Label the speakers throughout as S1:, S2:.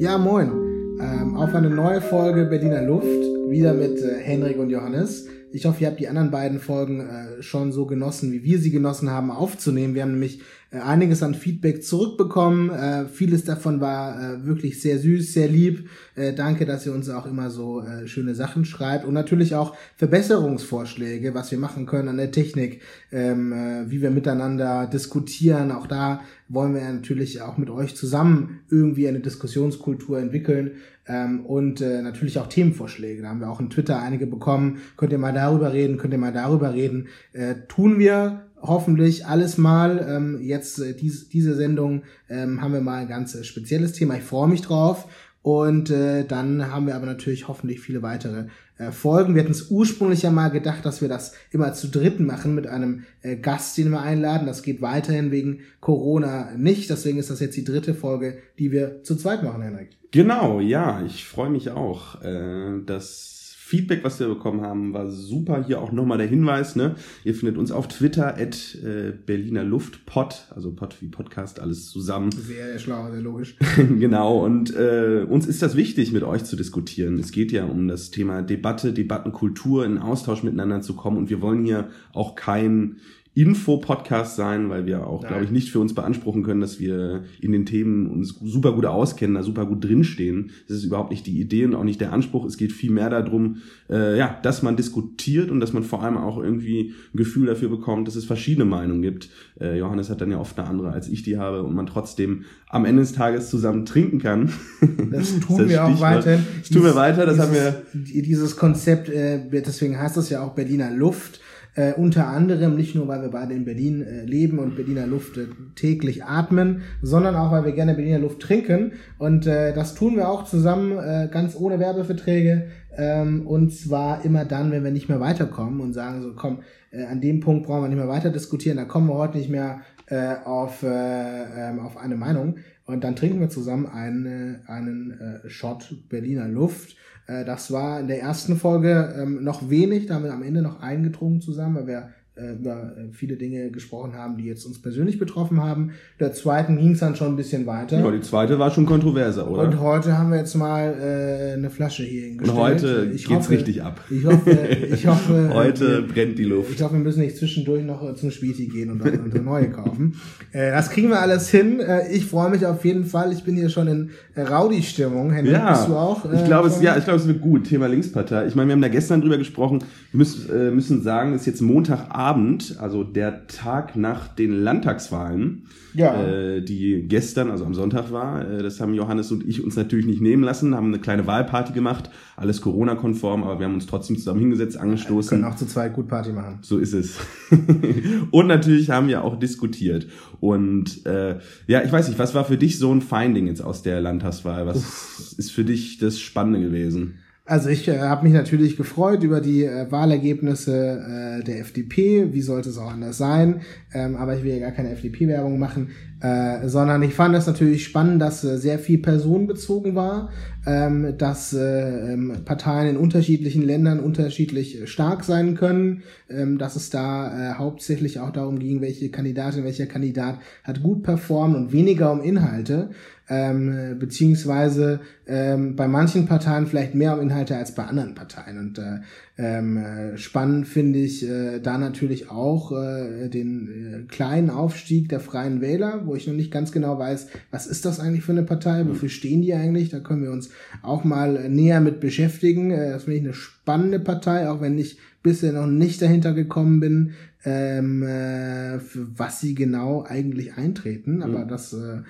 S1: Ja, moin. Ähm, auf eine neue Folge Berliner Luft, wieder mit äh, Henrik und Johannes. Ich hoffe, ihr habt die anderen beiden Folgen äh, schon so genossen, wie wir sie genossen haben, aufzunehmen. Wir haben nämlich einiges an Feedback zurückbekommen. Äh, vieles davon war äh, wirklich sehr süß, sehr lieb. Äh, danke, dass ihr uns auch immer so äh, schöne Sachen schreibt und natürlich auch Verbesserungsvorschläge, was wir machen können an der Technik, ähm, äh, wie wir miteinander diskutieren. Auch da wollen wir natürlich auch mit euch zusammen irgendwie eine Diskussionskultur entwickeln ähm, und äh, natürlich auch Themenvorschläge. Da haben wir auch in Twitter einige bekommen. Könnt ihr mal darüber reden, könnt ihr mal darüber reden. Äh, tun wir hoffentlich alles mal. Ähm, jetzt äh, dies, diese Sendung ähm, haben wir mal ein ganz äh, spezielles Thema. Ich freue mich drauf. Und äh, dann haben wir aber natürlich hoffentlich viele weitere äh, Folgen. Wir hatten es ursprünglich ja mal gedacht, dass wir das immer zu dritten machen mit einem äh, Gast, den wir einladen. Das geht weiterhin wegen Corona nicht. Deswegen ist das jetzt die dritte Folge, die wir zu zweit machen, Henrik.
S2: Genau, ja, ich freue mich auch, äh, dass Feedback, was wir bekommen haben, war super. Hier auch nochmal der Hinweis, ne? Ihr findet uns auf Twitter at äh, Berliner Luftpod, also Pod wie Podcast, alles zusammen.
S1: Sehr schlau, sehr logisch.
S2: genau, und äh, uns ist das wichtig, mit euch zu diskutieren. Es geht ja um das Thema Debatte, Debattenkultur, in Austausch miteinander zu kommen und wir wollen hier auch kein Info-Podcast sein, weil wir auch, glaube ich, nicht für uns beanspruchen können, dass wir in den Themen uns super gut auskennen, da super gut drinstehen. Das ist überhaupt nicht die Idee und auch nicht der Anspruch. Es geht viel mehr darum, äh, ja, dass man diskutiert und dass man vor allem auch irgendwie ein Gefühl dafür bekommt, dass es verschiedene Meinungen gibt. Äh, Johannes hat dann ja oft eine andere, als ich die habe und man trotzdem am Ende des Tages zusammen trinken kann.
S1: Das tun das wir auch weiter.
S2: Das tun wir weiter, das
S1: dieses,
S2: haben wir.
S1: Dieses Konzept, äh, deswegen heißt das ja auch Berliner Luft äh, unter anderem nicht nur, weil wir beide in Berlin äh, leben und Berliner Luft äh, täglich atmen, sondern auch, weil wir gerne Berliner Luft trinken. Und äh, das tun wir auch zusammen, äh, ganz ohne Werbeverträge. Ähm, und zwar immer dann, wenn wir nicht mehr weiterkommen und sagen so, komm, äh, an dem Punkt brauchen wir nicht mehr weiter diskutieren, da kommen wir heute nicht mehr äh, auf, äh, ähm, auf eine Meinung. Und dann trinken wir zusammen einen, einen äh, Shot Berliner Luft. Äh, das war in der ersten Folge ähm, noch wenig, da haben wir am Ende noch eingetrunken zusammen, weil wir über äh, viele Dinge gesprochen haben, die jetzt uns persönlich betroffen haben. Der zweiten ging es dann schon ein bisschen weiter.
S2: Ja, die zweite war schon kontroverser, oder?
S1: Und heute haben wir jetzt mal äh, eine Flasche hier hingestellt.
S2: Und heute ich geht's hoffe, richtig ab.
S1: Ich hoffe, ich hoffe
S2: heute wir, brennt die Luft.
S1: Ich hoffe, wir müssen nicht zwischendurch noch zum Späti gehen und, eine neue kaufen. Äh, das kriegen wir alles hin. Äh, ich freue mich auf jeden Fall. Ich bin hier schon in Rowdy-Stimmung. Henrik,
S2: ja,
S1: bist du auch?
S2: Äh, ich glaube, es, ja, ich glaube, es wird gut. Thema Linkspartei. Ich meine, wir haben da gestern drüber gesprochen. Wir müssen, äh, müssen sagen, es ist jetzt Montagabend Abend, also der Tag nach den Landtagswahlen, ja. äh, die gestern, also am Sonntag war. Äh, das haben Johannes und ich uns natürlich nicht nehmen lassen, haben eine kleine Wahlparty gemacht, alles Corona-konform, aber wir haben uns trotzdem zusammen hingesetzt, angestoßen.
S1: Wir können auch zu zweit gut Party machen.
S2: So ist es. und natürlich haben wir auch diskutiert. Und äh, ja, ich weiß nicht, was war für dich so ein Finding jetzt aus der Landtagswahl? Was Uff. ist für dich das Spannende gewesen?
S1: Also ich äh, habe mich natürlich gefreut über die äh, Wahlergebnisse äh, der FDP. Wie sollte es auch anders sein? Ähm, aber ich will ja gar keine FDP-Werbung machen, äh, sondern ich fand das natürlich spannend, dass äh, sehr viel personenbezogen war, ähm, dass äh, ähm, Parteien in unterschiedlichen Ländern unterschiedlich stark sein können, ähm, dass es da äh, hauptsächlich auch darum ging, welche Kandidatin, welcher Kandidat hat gut performt und weniger um Inhalte ähm, beziehungsweise ähm, bei manchen Parteien vielleicht mehr um Inhalte als bei anderen Parteien. Und äh, ähm, äh, spannend finde ich äh, da natürlich auch äh, den äh, kleinen Aufstieg der Freien Wähler, wo ich noch nicht ganz genau weiß, was ist das eigentlich für eine Partei, wofür stehen die eigentlich? Da können wir uns auch mal näher mit beschäftigen. Äh, das finde ich eine spannende Partei, auch wenn ich bisher noch nicht dahinter gekommen bin, ähm, äh, für was sie genau eigentlich eintreten. Aber mhm. das äh, äh,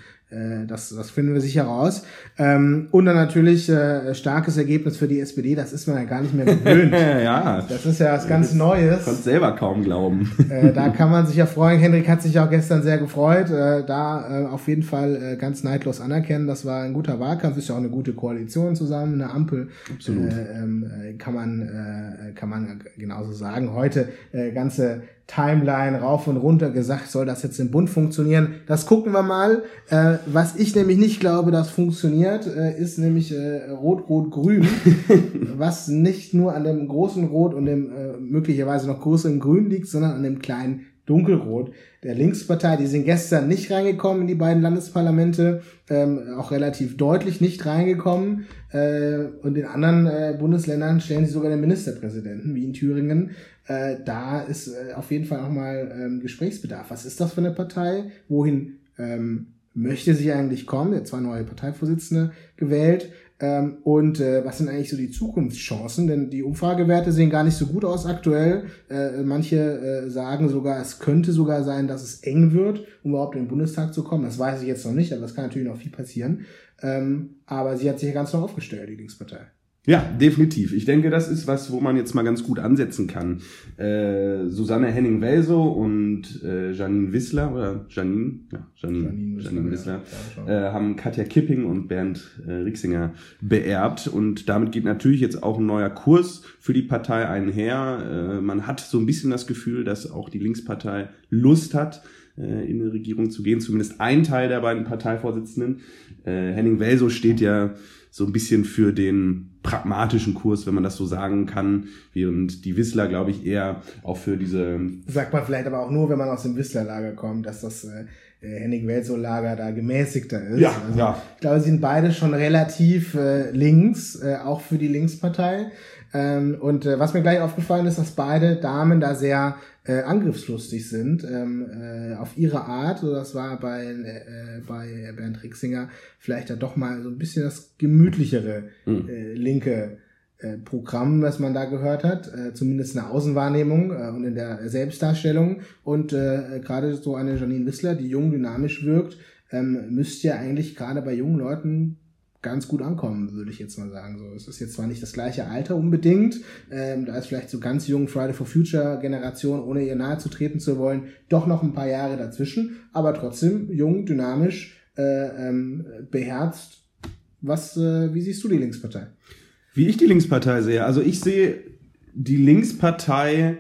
S1: das, das finden wir sicher raus. Ähm, und dann natürlich äh, starkes Ergebnis für die SPD, das ist man ja gar nicht mehr gewöhnt.
S2: ja.
S1: Das ist ja was ganz Neues.
S2: Konnte selber kaum glauben.
S1: äh, da kann man sich ja freuen. Henrik hat sich auch gestern sehr gefreut. Äh, da äh, auf jeden Fall äh, ganz neidlos anerkennen. Das war ein guter Wahlkampf, ist ja auch eine gute Koalition zusammen, eine Ampel.
S2: Absolut.
S1: Äh, ähm, äh, kann man äh, kann man genauso sagen. Heute äh, ganze Timeline rauf und runter gesagt, soll das jetzt im Bund funktionieren? Das gucken wir mal. Äh, was ich nämlich nicht glaube, das funktioniert, äh, ist nämlich äh, Rot-Rot-Grün, was nicht nur an dem großen Rot und dem äh, möglicherweise noch größeren Grün liegt, sondern an dem kleinen dunkelrot der Linkspartei. Die sind gestern nicht reingekommen in die beiden Landesparlamente, ähm, auch relativ deutlich nicht reingekommen. Äh, und in anderen äh, Bundesländern stellen sie sogar den Ministerpräsidenten, wie in Thüringen. Äh, da ist äh, auf jeden Fall auch mal ähm, Gesprächsbedarf. Was ist das für eine Partei? Wohin ähm, möchte sie eigentlich kommen? Jetzt zwei neue Parteivorsitzende gewählt. Ähm, und äh, was sind eigentlich so die Zukunftschancen? Denn die Umfragewerte sehen gar nicht so gut aus aktuell. Äh, manche äh, sagen sogar, es könnte sogar sein, dass es eng wird, um überhaupt in den Bundestag zu kommen. Das weiß ich jetzt noch nicht, aber es kann natürlich noch viel passieren. Ähm, aber sie hat sich ja ganz neu aufgestellt, die Linkspartei.
S2: Ja, definitiv. Ich denke, das ist was, wo man jetzt mal ganz gut ansetzen kann. Äh, Susanne Henning-Welso und äh, Janine Wissler, oder Janine, ja, Janine, Janine, Janine Wissler, ja, äh, haben Katja Kipping und Bernd äh, Rixinger beerbt. Und damit geht natürlich jetzt auch ein neuer Kurs für die Partei einher. Äh, man hat so ein bisschen das Gefühl, dass auch die Linkspartei Lust hat, äh, in eine Regierung zu gehen. Zumindest ein Teil der beiden Parteivorsitzenden. Äh, Henning-Welso steht ja so ein bisschen für den pragmatischen Kurs, wenn man das so sagen kann, während die Whistler, glaube ich, eher auch für diese...
S1: Sagt man vielleicht aber auch nur, wenn man aus dem Whistler-Lager kommt, dass das äh, Henning Welso-Lager da gemäßigter ist.
S2: Ja, also, ja.
S1: Ich glaube, sie sind beide schon relativ äh, links, äh, auch für die Linkspartei. Ähm, und äh, was mir gleich aufgefallen ist, dass beide Damen da sehr äh, angriffslustig sind ähm, äh, auf ihre Art. So, das war bei, äh, bei Bernd Rixinger vielleicht ja doch mal so ein bisschen das gemütlichere mhm. äh, linke äh, Programm, was man da gehört hat, äh, zumindest in der Außenwahrnehmung äh, und in der Selbstdarstellung. Und äh, gerade so eine Janine Wissler, die jung, dynamisch wirkt, ähm, müsste ja eigentlich gerade bei jungen Leuten ganz gut ankommen, würde ich jetzt mal sagen. So, es ist jetzt zwar nicht das gleiche Alter unbedingt, ähm, da ist vielleicht so ganz jung Friday for Future Generation, ohne ihr nahe zu treten zu wollen, doch noch ein paar Jahre dazwischen, aber trotzdem jung, dynamisch, äh, ähm, beherzt. Was, äh, wie siehst du die Linkspartei?
S2: Wie ich die Linkspartei sehe, also ich sehe die Linkspartei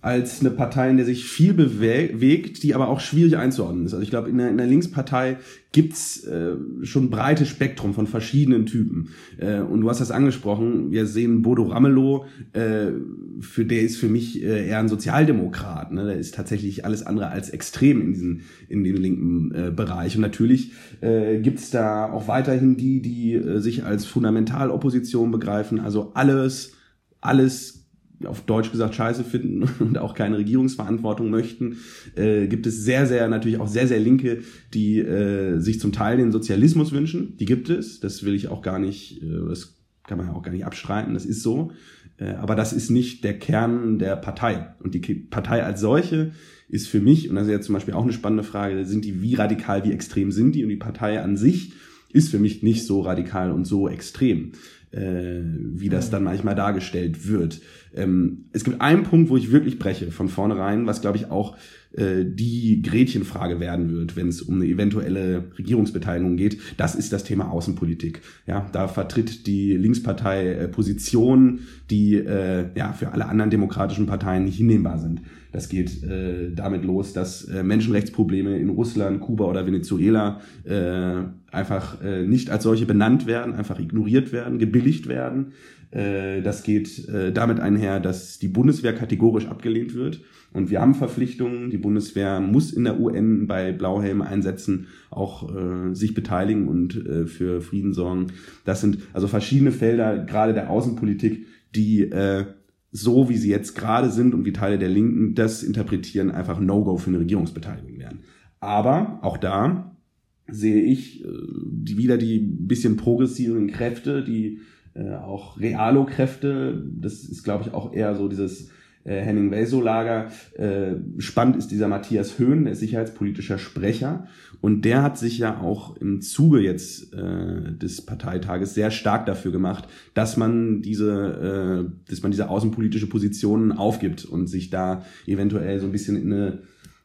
S2: als eine Partei, in der sich viel bewegt, die aber auch schwierig einzuordnen ist. Also ich glaube, in der, in der Linkspartei gibt's äh, schon ein breites Spektrum von verschiedenen Typen. Äh, und du hast das angesprochen, wir sehen Bodo Ramelow, äh, für der ist für mich äh, eher ein Sozialdemokrat. Ne? Der ist tatsächlich alles andere als extrem in, diesen, in den linken äh, Bereich. Und natürlich äh, gibt's da auch weiterhin die, die äh, sich als Fundamentalopposition begreifen. Also alles, alles auf Deutsch gesagt Scheiße finden und auch keine Regierungsverantwortung möchten, äh, gibt es sehr, sehr, natürlich auch sehr, sehr Linke, die äh, sich zum Teil den Sozialismus wünschen. Die gibt es. Das will ich auch gar nicht, äh, das kann man ja auch gar nicht abstreiten. Das ist so. Äh, aber das ist nicht der Kern der Partei. Und die Partei als solche ist für mich, und das ist ja zum Beispiel auch eine spannende Frage, sind die, wie radikal, wie extrem sind die? Und die Partei an sich ist für mich nicht so radikal und so extrem äh, wie das dann manchmal dargestellt wird. Ähm, es gibt einen Punkt, wo ich wirklich breche von vornherein, was glaube ich auch äh, die Gretchenfrage werden wird, wenn es um eine eventuelle Regierungsbeteiligung geht. Das ist das Thema Außenpolitik. Ja, da vertritt die Linkspartei äh, Positionen, die äh, ja für alle anderen demokratischen Parteien nicht hinnehmbar sind. Das geht äh, damit los, dass äh, Menschenrechtsprobleme in Russland, Kuba oder Venezuela äh, einfach äh, nicht als solche benannt werden, einfach ignoriert werden, gebilligt werden. Äh, das geht äh, damit einher, dass die Bundeswehr kategorisch abgelehnt wird. Und wir haben Verpflichtungen. Die Bundeswehr muss in der UN bei Blauhelm-Einsätzen auch äh, sich beteiligen und äh, für Frieden sorgen. Das sind also verschiedene Felder, gerade der Außenpolitik, die äh, so wie sie jetzt gerade sind und wie Teile der Linken das interpretieren, einfach No-Go für eine Regierungsbeteiligung wären. Aber auch da sehe ich äh, die, wieder die bisschen progressiven Kräfte, die äh, auch Realo-Kräfte, das ist glaube ich auch eher so dieses äh, Henning Welso-Lager. Äh, spannend ist dieser Matthias Höhn, der ist sicherheitspolitischer Sprecher. Und der hat sich ja auch im Zuge jetzt äh, des Parteitages sehr stark dafür gemacht, dass man diese, äh, dass man diese außenpolitische Positionen aufgibt und sich da eventuell so ein bisschen in eine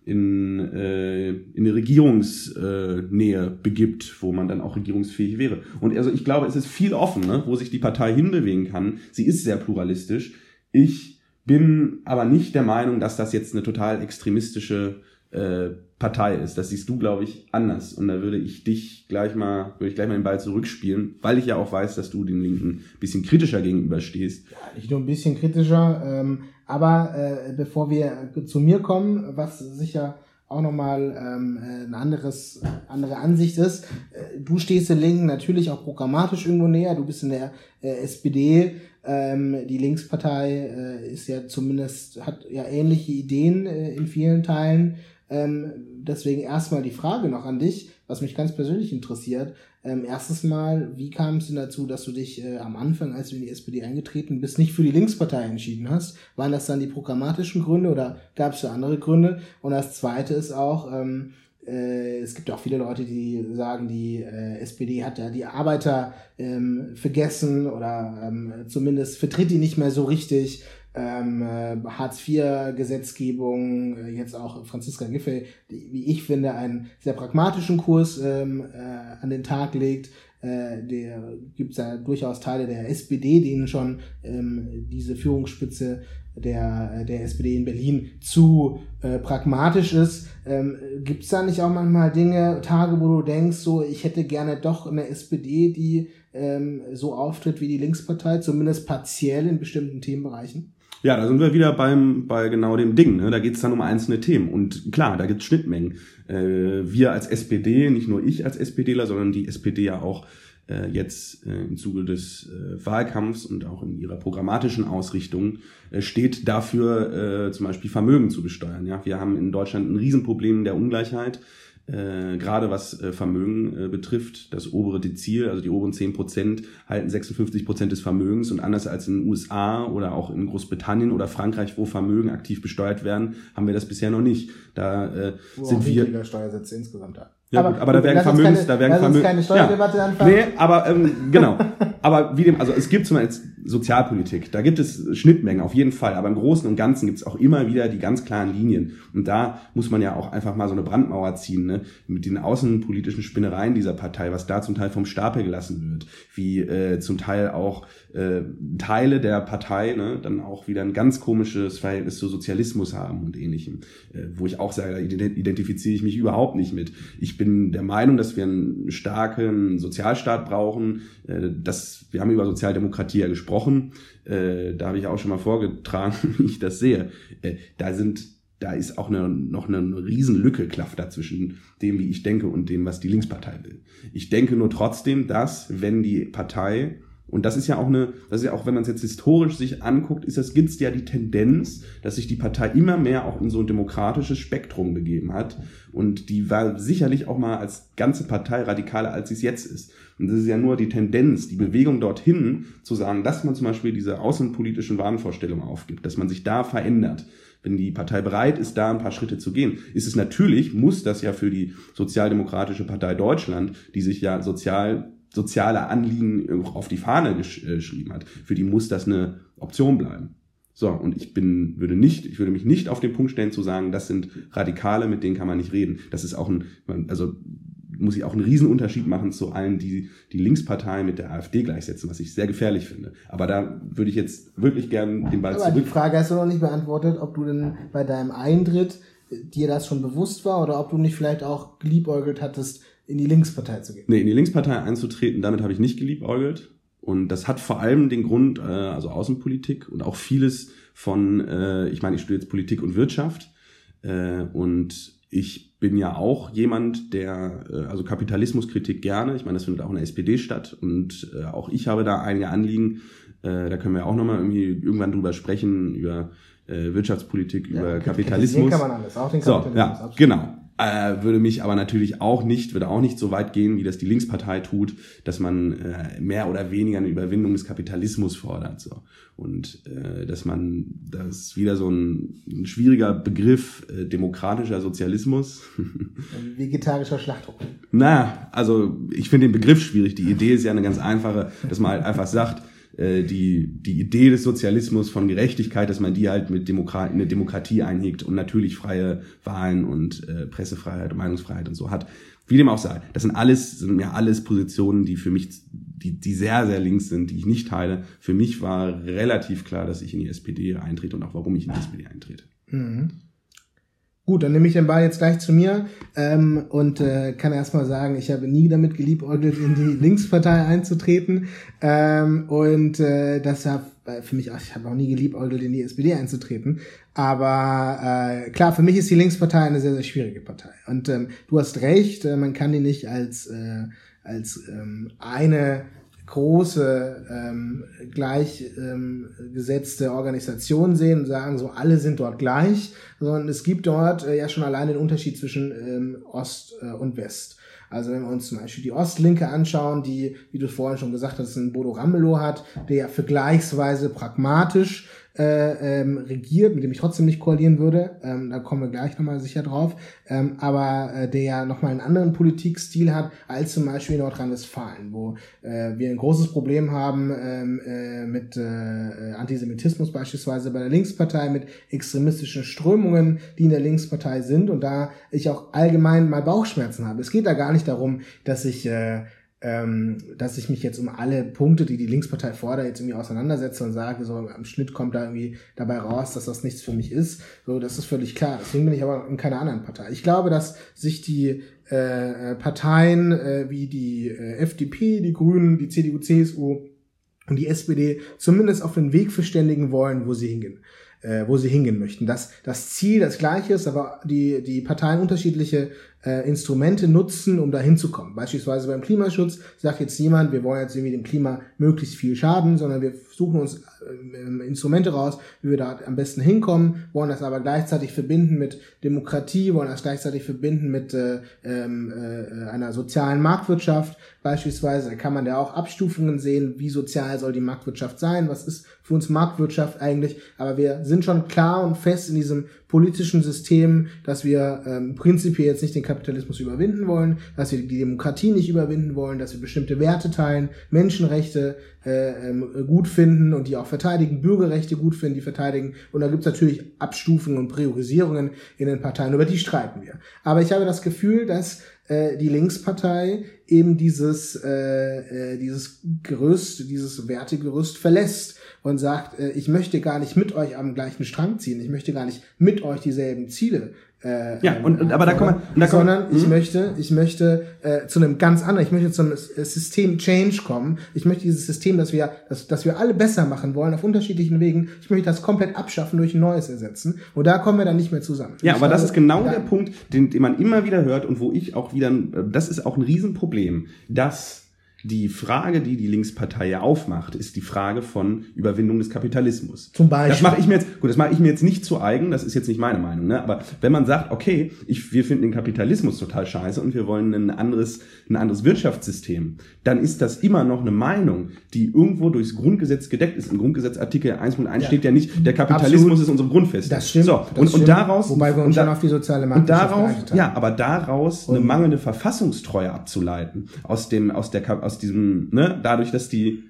S2: in, äh, in eine Regierungsnähe begibt, wo man dann auch regierungsfähig wäre. Und also ich glaube, es ist viel offen, ne, wo sich die Partei hinbewegen kann. Sie ist sehr pluralistisch. Ich bin aber nicht der Meinung, dass das jetzt eine total extremistische äh, Partei ist. Das siehst du, glaube ich, anders. Und da würde ich dich gleich mal, würde ich gleich mal den Ball zurückspielen, weil ich ja auch weiß, dass du den Linken ein bisschen kritischer gegenüberstehst.
S1: Ja, nicht nur ein bisschen kritischer, ähm, Aber äh, bevor wir zu mir kommen, was sicher auch nochmal ähm, ein anderes, andere Ansicht ist. Äh, du stehst den Linken natürlich auch programmatisch irgendwo näher. Du bist in der äh, SPD. Ähm, die Linkspartei äh, ist ja zumindest, hat ja ähnliche Ideen äh, in vielen Teilen. Ähm, deswegen erstmal die Frage noch an dich, was mich ganz persönlich interessiert. Ähm, erstes Mal, wie kam es denn dazu, dass du dich äh, am Anfang, als du in die SPD eingetreten bist, nicht für die Linkspartei entschieden hast? Waren das dann die programmatischen Gründe oder gab es da andere Gründe? Und das Zweite ist auch, ähm, äh, es gibt auch viele Leute, die sagen, die äh, SPD hat ja die Arbeiter ähm, vergessen oder ähm, zumindest vertritt die nicht mehr so richtig ähm, äh, Hartz-IV-Gesetzgebung, äh, jetzt auch Franziska Giffey, die, wie ich finde, einen sehr pragmatischen Kurs ähm, äh, an den Tag legt. Äh, der gibt ja durchaus Teile der SPD, denen schon ähm, diese Führungsspitze der, der SPD in Berlin zu äh, pragmatisch ist. Ähm, Gibt es da nicht auch manchmal Dinge, Tage, wo du denkst, so ich hätte gerne doch eine SPD, die ähm, so auftritt wie die Linkspartei, zumindest partiell in bestimmten Themenbereichen?
S2: Ja, da sind wir wieder beim, bei genau dem Ding. Ne? Da geht es dann um einzelne Themen. Und klar, da gibt es Schnittmengen. Äh, wir als SPD, nicht nur ich als SPDler, sondern die SPD ja auch äh, jetzt äh, im Zuge des äh, Wahlkampfs und auch in ihrer programmatischen Ausrichtung äh, steht dafür, äh, zum Beispiel Vermögen zu besteuern. Ja? Wir haben in Deutschland ein Riesenproblem der Ungleichheit äh, gerade was äh, Vermögen äh, betrifft, das obere Dezil, also die oberen 10 Prozent, halten 56 Prozent des Vermögens und anders als in den USA oder auch in Großbritannien oder Frankreich, wo Vermögen aktiv besteuert werden, haben wir das bisher noch nicht. Da äh, wo sind wir
S1: Steuersätze insgesamt
S2: haben. Ja, aber, gut, aber da werden Vermögens, keine, da werden Vermögens. keine Steuerdebatte ja. anfangen. Nee, aber ähm, genau. aber wie dem, also es gibt zum Beispiel Sozialpolitik, da gibt es Schnittmengen auf jeden Fall, aber im Großen und Ganzen gibt es auch immer wieder die ganz klaren Linien. Und da muss man ja auch einfach mal so eine Brandmauer ziehen, ne? mit den außenpolitischen Spinnereien dieser Partei, was da zum Teil vom Stapel gelassen wird, wie äh, zum Teil auch äh, Teile der Partei ne, dann auch wieder ein ganz komisches Verhältnis zu Sozialismus haben und ähnlichem, äh, wo ich auch sage, da identifiziere ich mich überhaupt nicht mit. Ich bin der Meinung, dass wir einen starken Sozialstaat brauchen. Äh, das, wir haben über Sozialdemokratie ja gesprochen. Äh, da habe ich auch schon mal vorgetragen, wie ich das sehe. Äh, da sind da ist auch eine, noch eine, eine Riesenlücke klafft dazwischen dem, wie ich denke und dem, was die Linkspartei will. Ich denke nur trotzdem, dass, wenn die Partei und das ist ja auch eine, das ist ja auch, wenn man es jetzt historisch sich anguckt, ist das, gibt's ja die Tendenz, dass sich die Partei immer mehr auch in so ein demokratisches Spektrum begeben hat. Und die war sicherlich auch mal als ganze Partei radikaler, als sie es jetzt ist. Und das ist ja nur die Tendenz, die Bewegung dorthin, zu sagen, dass man zum Beispiel diese außenpolitischen Wahnvorstellungen aufgibt, dass man sich da verändert. Wenn die Partei bereit ist, da ein paar Schritte zu gehen, ist es natürlich, muss das ja für die Sozialdemokratische Partei Deutschland, die sich ja sozial soziale Anliegen auf die Fahne gesch äh, geschrieben hat, für die muss das eine Option bleiben. So, und ich bin, würde nicht, ich würde mich nicht auf den Punkt stellen zu sagen, das sind Radikale, mit denen kann man nicht reden. Das ist auch ein, also muss ich auch einen Riesenunterschied machen zu allen, die die Linkspartei mit der AfD gleichsetzen, was ich sehr gefährlich finde. Aber da würde ich jetzt wirklich gern den Ball
S1: Aber zurück. Die Frage hast du noch nicht beantwortet, ob du denn bei deinem Eintritt dir das schon bewusst war oder ob du nicht vielleicht auch geliebäugelt hattest, in die Linkspartei zu gehen.
S2: Nee, in die Linkspartei einzutreten, damit habe ich nicht geliebäugelt. Und das hat vor allem den Grund, äh, also Außenpolitik und auch vieles von, äh, ich meine, ich studiere jetzt Politik und Wirtschaft. Äh, und ich bin ja auch jemand, der, äh, also Kapitalismuskritik gerne, ich meine, das findet auch in der SPD statt. Und äh, auch ich habe da einige Anliegen. Äh, da können wir auch nochmal irgendwie irgendwann drüber sprechen, über äh, Wirtschaftspolitik, ja, über Kapitalismus. kann man alles, auch den Kapitalismus. So, ja, absolut. genau äh, würde mich aber natürlich auch nicht, würde auch nicht so weit gehen, wie das die Linkspartei tut, dass man äh, mehr oder weniger eine Überwindung des Kapitalismus fordert. So. Und äh, dass man, das ist wieder so ein, ein schwieriger Begriff, äh, demokratischer Sozialismus.
S1: Vegetarischer Schlachthof.
S2: Na, also ich finde den Begriff schwierig. Die Idee ist ja eine ganz einfache, dass man halt einfach sagt, äh, die, die Idee des Sozialismus von Gerechtigkeit, dass man die halt mit Demokrat, eine Demokratie einhegt und natürlich freie Wahlen und äh, Pressefreiheit und Meinungsfreiheit und so hat. Wie dem auch sei. Das sind alles, sind ja alles Positionen, die für mich, die, die sehr, sehr links sind, die ich nicht teile. Für mich war relativ klar, dass ich in die SPD eintrete und auch warum ich in die SPD eintrete. Mhm.
S1: Gut, dann nehme ich den Ball jetzt gleich zu mir ähm, und äh, kann erstmal sagen, ich habe nie damit geliebäugelt, in die Linkspartei einzutreten. Ähm, und äh, das für mich, ich habe auch nie geliebäugelt, in die SPD einzutreten. Aber äh, klar, für mich ist die Linkspartei eine sehr, sehr schwierige Partei. Und ähm, du hast recht, äh, man kann die nicht als, äh, als ähm, eine große ähm, gleichgesetzte ähm, Organisation sehen und sagen, so alle sind dort gleich, sondern es gibt dort äh, ja schon allein den Unterschied zwischen ähm, Ost äh, und West. Also wenn wir uns zum Beispiel die Ostlinke anschauen, die, wie du vorhin schon gesagt hast, einen Bodo Ramelow hat, der ja vergleichsweise pragmatisch äh, ähm, regiert, mit dem ich trotzdem nicht koalieren würde. Ähm, da kommen wir gleich nochmal sicher drauf. Ähm, aber äh, der ja nochmal einen anderen Politikstil hat als zum Beispiel Nordrhein-Westfalen, wo äh, wir ein großes Problem haben ähm, äh, mit äh, Antisemitismus beispielsweise bei der Linkspartei, mit extremistischen Strömungen, die in der Linkspartei sind und da ich auch allgemein mal Bauchschmerzen habe. Es geht da gar nicht darum, dass ich äh, ähm, dass ich mich jetzt um alle Punkte, die die Linkspartei fordert, jetzt irgendwie auseinandersetze und sage, so am Schnitt kommt da irgendwie dabei raus, dass das nichts für mich ist. So, das ist völlig klar. Deswegen bin ich aber in keiner anderen Partei. Ich glaube, dass sich die äh, Parteien äh, wie die äh, FDP, die Grünen, die CDU, CSU und die SPD zumindest auf den Weg verständigen wollen, wo sie hingehen äh, wo sie hingehen möchten. Dass das Ziel das gleiche ist, aber die, die Parteien unterschiedliche äh, Instrumente nutzen, um da hinzukommen. Beispielsweise beim Klimaschutz sagt jetzt jemand, wir wollen jetzt irgendwie dem Klima möglichst viel schaden, sondern wir suchen uns äh, Instrumente raus, wie wir da am besten hinkommen, wollen das aber gleichzeitig verbinden mit Demokratie, wollen das gleichzeitig verbinden mit äh, ähm, äh, einer sozialen Marktwirtschaft beispielsweise. Kann man da auch Abstufungen sehen, wie sozial soll die Marktwirtschaft sein, was ist für uns Marktwirtschaft eigentlich, aber wir sind schon klar und fest in diesem politischen System, dass wir ähm, prinzipiell jetzt nicht den Kapitalismus überwinden wollen, dass wir die Demokratie nicht überwinden wollen, dass wir bestimmte Werte teilen, Menschenrechte äh, ähm, gut finden und die auch verteidigen, Bürgerrechte gut finden, die verteidigen. Und da gibt's natürlich Abstufungen und Priorisierungen in den Parteien, über die streiten wir. Aber ich habe das Gefühl, dass äh, die Linkspartei eben dieses, äh, äh, dieses Gerüst, dieses Wertegerüst verlässt und sagt, äh, ich möchte gar nicht mit euch am gleichen Strang ziehen, ich möchte gar nicht mit euch dieselben Ziele
S2: äh, ja, und, und aber da kommen
S1: wir, sondern ich hm? möchte, ich möchte äh, zu einem ganz anderen, ich möchte zu einem System Change kommen. Ich möchte dieses System, dass wir, dass, dass wir alle besser machen wollen auf unterschiedlichen Wegen. Ich möchte das komplett abschaffen durch ein neues ersetzen. Und da kommen wir dann nicht mehr zusammen.
S2: Ja, ich aber glaube, das ist genau der Punkt, den, den man immer wieder hört und wo ich auch wieder, das ist auch ein Riesenproblem, dass die Frage, die die Linkspartei ja aufmacht, ist die Frage von Überwindung des Kapitalismus.
S1: Zum Beispiel.
S2: Das mache ich mir jetzt, gut, das mache ich mir jetzt nicht zu eigen, das ist jetzt nicht meine Meinung, ne? Aber wenn man sagt, okay, ich, wir finden den Kapitalismus total scheiße und wir wollen ein anderes, ein anderes Wirtschaftssystem, dann ist das immer noch eine Meinung, die irgendwo durchs Grundgesetz gedeckt ist. Im Grundgesetz Artikel 1.1 ja. steht ja nicht, der Kapitalismus Absolut. ist unsere Grundfest.
S1: Das stimmt.
S2: So,
S1: das
S2: und,
S1: stimmt.
S2: und daraus,
S1: wobei wir uns
S2: da,
S1: schon auf die soziale
S2: Marktwirtschaft und Ja, aber daraus und eine mangelnde Verfassungstreue abzuleiten aus dem, aus der, aus diesem, ne, dadurch, dass die